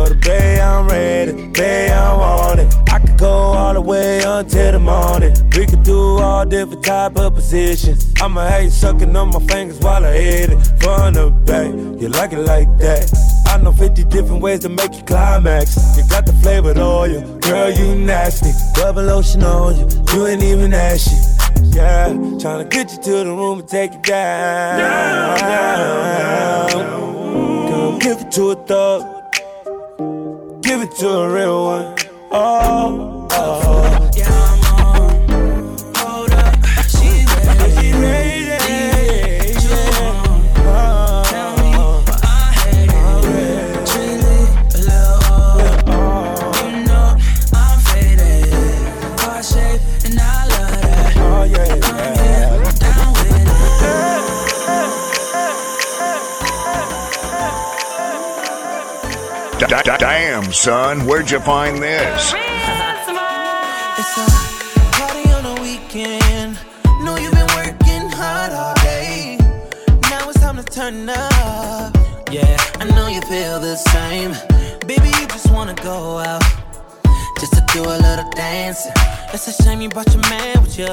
[SPEAKER 6] The
[SPEAKER 20] bay I'm ready, bay I want it. I could go all the way until the morning. We could do all different type of positions. I'ma hate sucking on my fingers while I hit it from the back. You like it like that? I
[SPEAKER 5] I know 50 different ways to make you climax. You got the flavored oil, girl, you nasty. Rubber lotion on you, you ain't even ashy. Yeah, tryna get you to the room and take you down. down, down, down. Girl, give it to a thug. Give it to a real one. Oh, oh. oh.
[SPEAKER 12] Damn, son, where'd you find this?
[SPEAKER 7] It's a party on weekend. Know you've been working hard all day. Now it's time to turn up. Yeah, I know you feel the same. Baby, you just wanna go out. Just to do a little dancing. It's a shame you brought your man with you.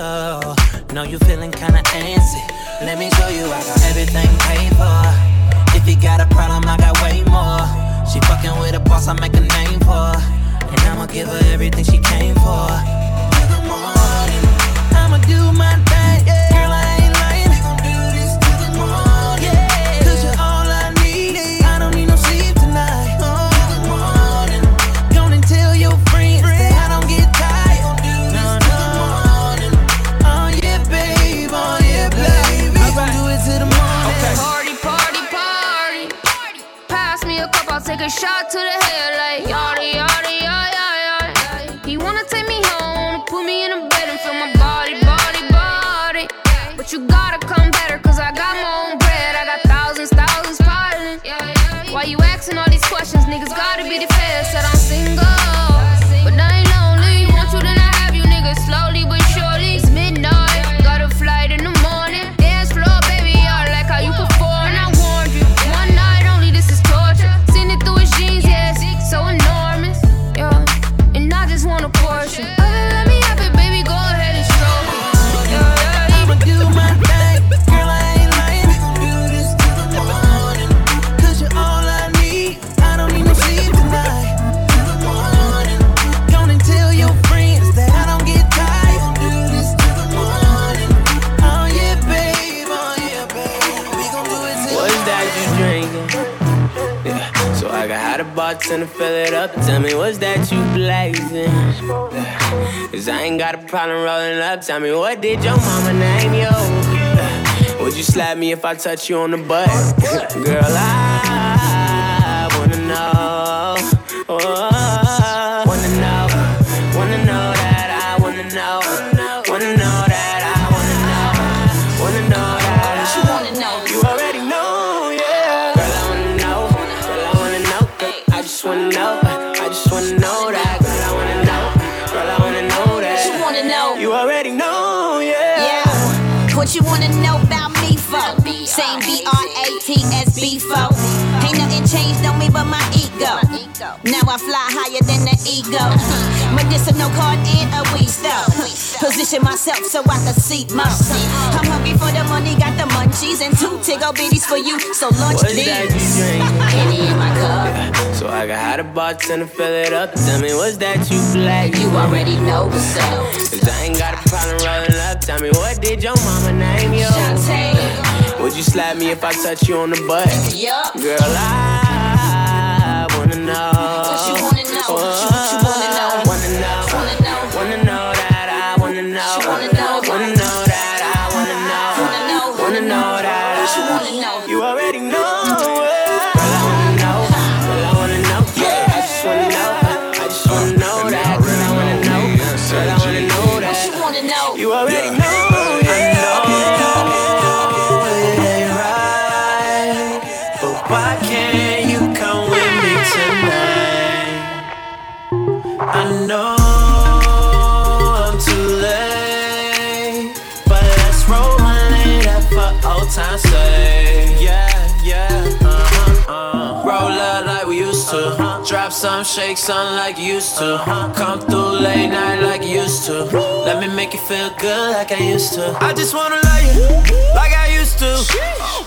[SPEAKER 7] Know you feeling kinda antsy. Let me show you I got everything paid for. If you got a problem, I got way more. She fucking with a boss, I make a name for her. And I'ma give her everything she came for. Till the morning, I'ma do my
[SPEAKER 40] a shot to the head like yada, So I
[SPEAKER 29] hot a bartender fill it up. Tell me what's that you blazing? Cause I ain't got a problem rolling up. Tell me what did your mama name you? Would you slap me if I touch you on the butt? Girl, I
[SPEAKER 45] Medicinal card and a weed stuff. Position myself so I can see more. I'm hungry for the money, got the munchies and two tickle bitties for you. So launch
[SPEAKER 29] What's
[SPEAKER 45] these.
[SPEAKER 29] that you drinking?
[SPEAKER 45] Henny in my cup.
[SPEAKER 29] So I got hot a bartender fill it up. Tell me what's that you black?
[SPEAKER 45] You already know what's up.
[SPEAKER 29] Cause I ain't got a problem rolling up. Tell me what did your mama name you? Would you slap me if I touch you on the butt?
[SPEAKER 45] Yup.
[SPEAKER 29] Girl, I wanna know.
[SPEAKER 45] What you wanna know? What you,
[SPEAKER 7] some, shake some like used to. Come through late night like used to. Let me make you feel good like I used to. I just wanna love you like I used to.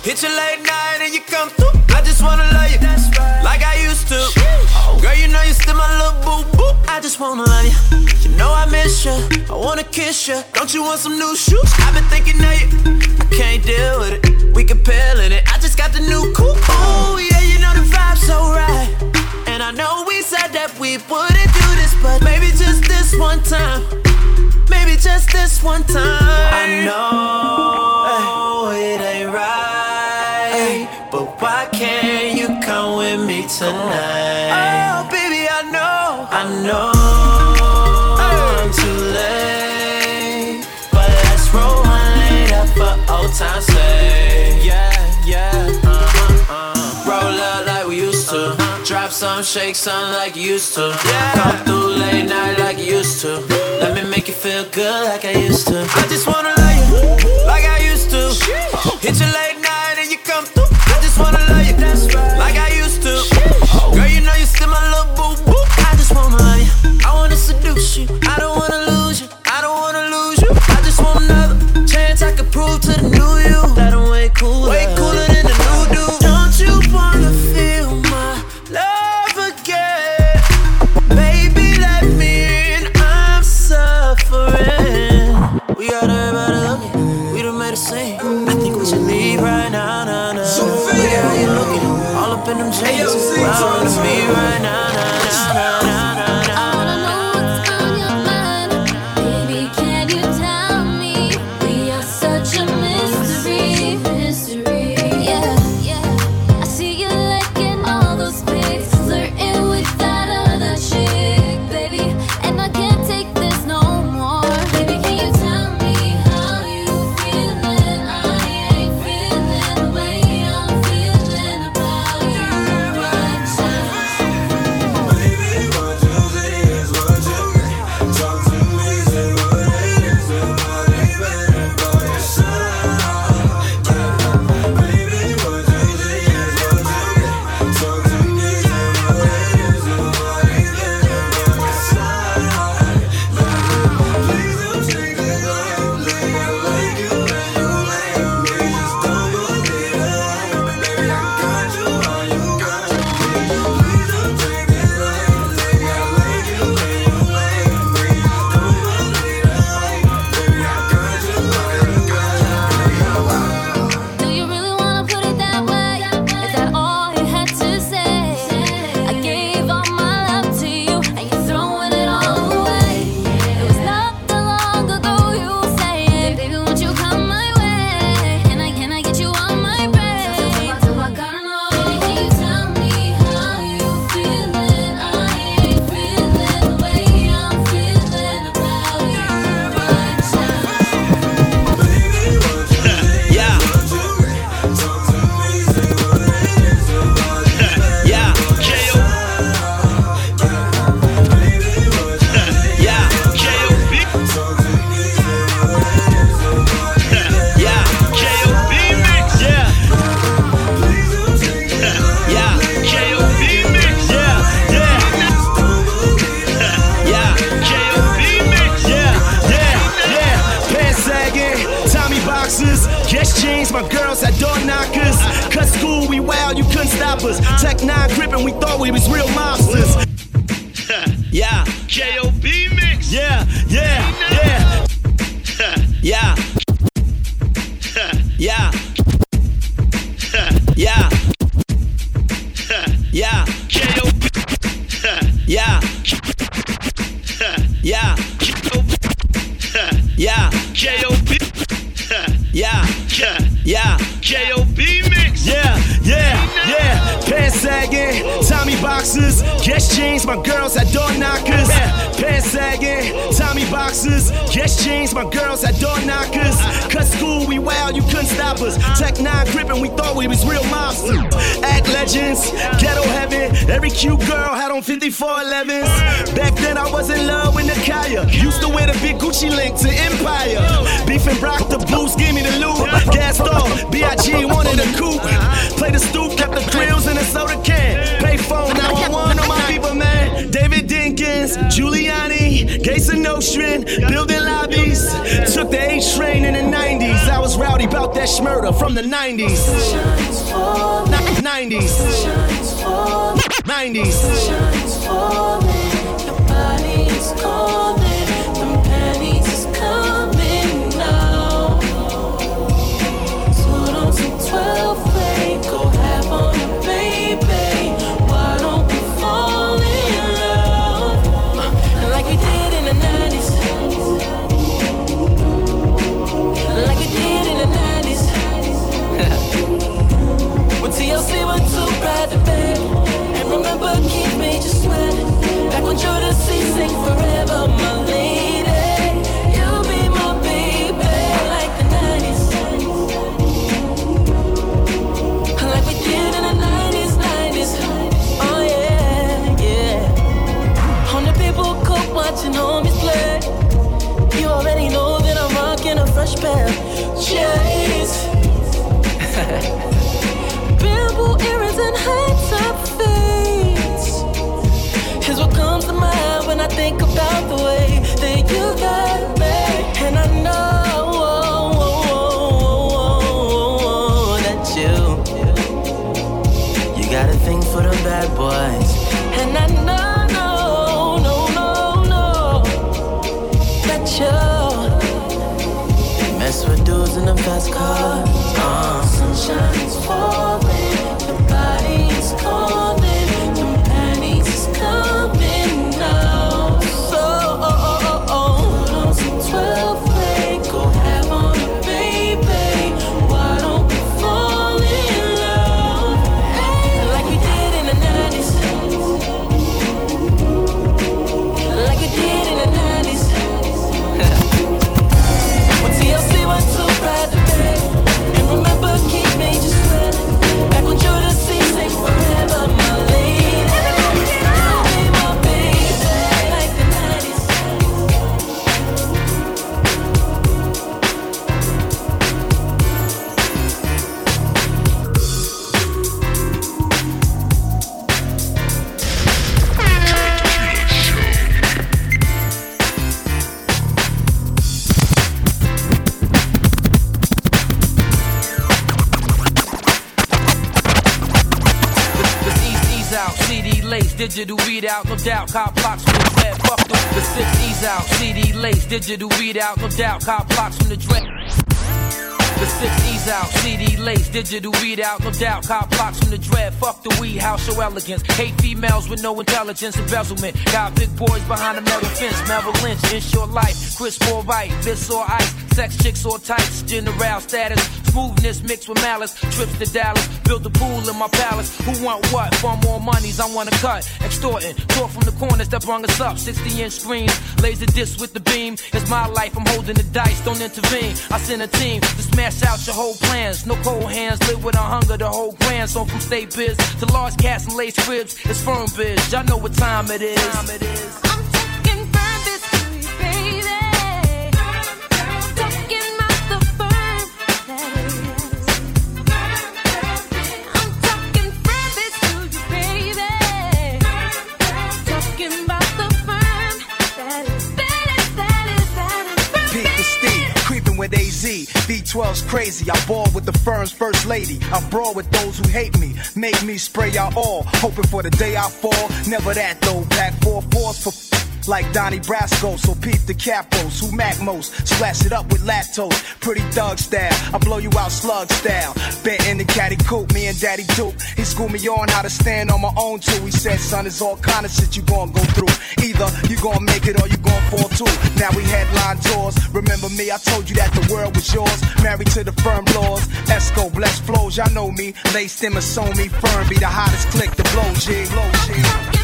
[SPEAKER 7] Hit you late night and you come through. I just wanna love you like I used to. Girl, you know you still my little boo boo. I just wanna love you. You know I miss you. I wanna kiss you. Don't you want some new shoes? I've been thinking of you. I can't deal with it. We can peel in it. I just got the new coupe. Oh yeah, you know the vibe's so right. And I know we said that we wouldn't do this, but maybe just this one time. Maybe just this one time. I know it ain't right, but why can't you come with me tonight? Oh, baby, I know, I know I'm too late, but let's roll one later for old time's Drop some, shake some like you used to. Yeah. Come through late night like you used to. Let me make you feel good like I used to. I just wanna love you like I used to. Hit you late
[SPEAKER 20] Tech nine gripping, we thought we was real mobsters. My girls had door knockers. Cut school, we wild, you couldn't stop us. Tech nine gripping, we thought we was real mobsters. Act legends, ghetto heaven. Every cute girl had on 5411s. Back then I was in love with Nakaya. Used to wear the big Gucci link to Empire. Beef and Brock the boost, give me the loot. Gas off, B.I.G. wanted a coupe. Play the stoop, kept the grills in a soda can. Pay phone, now I want Giuliani, Gates and Nostrand, building lobbies. Took the A train in the 90s. I was rowdy about that schmurder from the 90s. 90s.
[SPEAKER 7] 90s. 90s.
[SPEAKER 29] Digital readout, no doubt. Cop blocks from the dread, fuck the, six E's out. CD lace, digital readout, no doubt. Cop blocks from the dread. The six E's out, CD lace, digital readout, no doubt. Cop blocks from the dread, fuck the weed house, show elegance. Hate females with no intelligence, embezzlement. Got big boys behind a metal fence, Merrill Lynch, insure life, Chris or right, this or ice, sex chicks or tights, general status, Smoothness mixed with malice. Trips to Dallas, build a pool in my palace. Who want what? For more monies, I wanna cut. Extorting, talk from the corners that brung us up. 60 inch screens, laser disc with the beam. It's my life, I'm holding the dice, don't intervene. I send a team to smash out your whole plans. No cold hands, live with a hunger, the whole grand. So from state biz to large cats and lace cribs, it's firm biz. Y'all know what time it is. Time it is.
[SPEAKER 8] V12's crazy. I ball with the firm's first lady. I brawl with those who hate me. Make me spray y'all all. Hoping for the day I fall. Never that though. Back four fours for like Donnie Brasco. So peep the capos who mac most. Splash it up with lactose, pretty thug style. I blow you out slug style. Bet in the caddy coupe, me and Daddy Duke. He schooled me on how to stand on my own too. He said, son, it's all kind of shit you gon' go through. Either you gon' make it or you gon' fall too. Now we headline tours. Remember me? I told you that the world was yours. Married to the firm laws. Esco, blessed flows, y'all know me. Laced in me, firm, be the hottest click, the blow G. Blow G.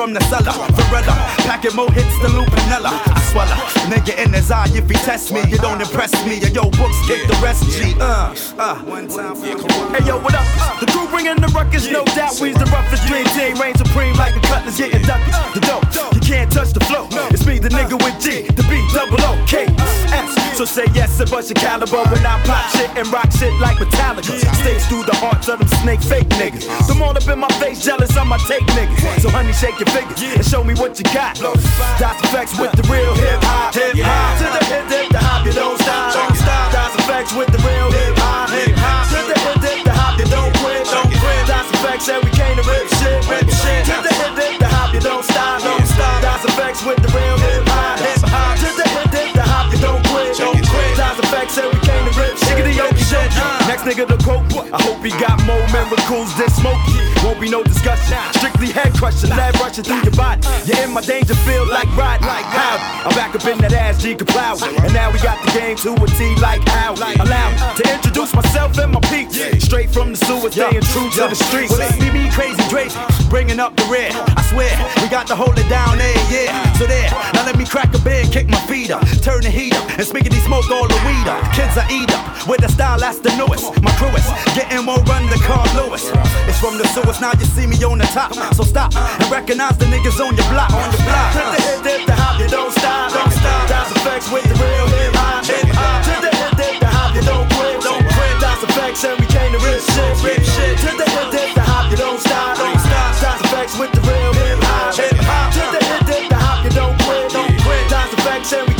[SPEAKER 20] from the cellar. Varela, packing more hits than Lupinella. I swallow. Nigga in his eye, if he test me, you don't impress me. Your yo, books get the rest, G. Uh, uh. Hey, yo, what up? The crew bringing the ruckus, no doubt. We's the roughest dream team. Reign supreme like a cutlass getting duckers. Yes and bust your caliber when I pop shit and rock shit like Metallica. Stays through the hearts of them snake fake niggas. Uh-huh. Them all up in my face, jealous of my take niggas. So honey, shake your fingers and show me what you got. Das EFX with the real hip hop, hip hop. To the hip nigga to quote, I hope he got more miracles than Smokey. Won't be no discussion, strictly head crushing, lead rushing through your body. You're in my danger field like ride, like how. I'm back up in that ass, G Kaplow. And now we got the game to a T like how. Allow me to introduce myself and my peak. Straight from the sewer, staying true to the streets. Well, See me Krazy Drayz, bringing up the rear. I swear, we got to hold it down there, yeah. So there, now let me crack a bed, kick my feet up, turn the heat up, and smoke all the weed up. Kids I eat up, with the style that's the newest. My crew is getting more run than Carl Lewis. It's from the sewers, now you see me on the top. So stop and recognize the niggas on your block, on your block. To the hip, dip, the hop, you don't stop, don't stop. Das EFX with the real hip hop, hip hop. To the hip, dip, the hop, you don't quit, don't quit. Das EFX and we came to rip shit, rip shit. To the hip, dip, the hop, you don't stop, don't stop. Das EFX with the real hip hop, hip hop. To the hip, dip, the hop, you don't quit, don't quit. Das EFX and we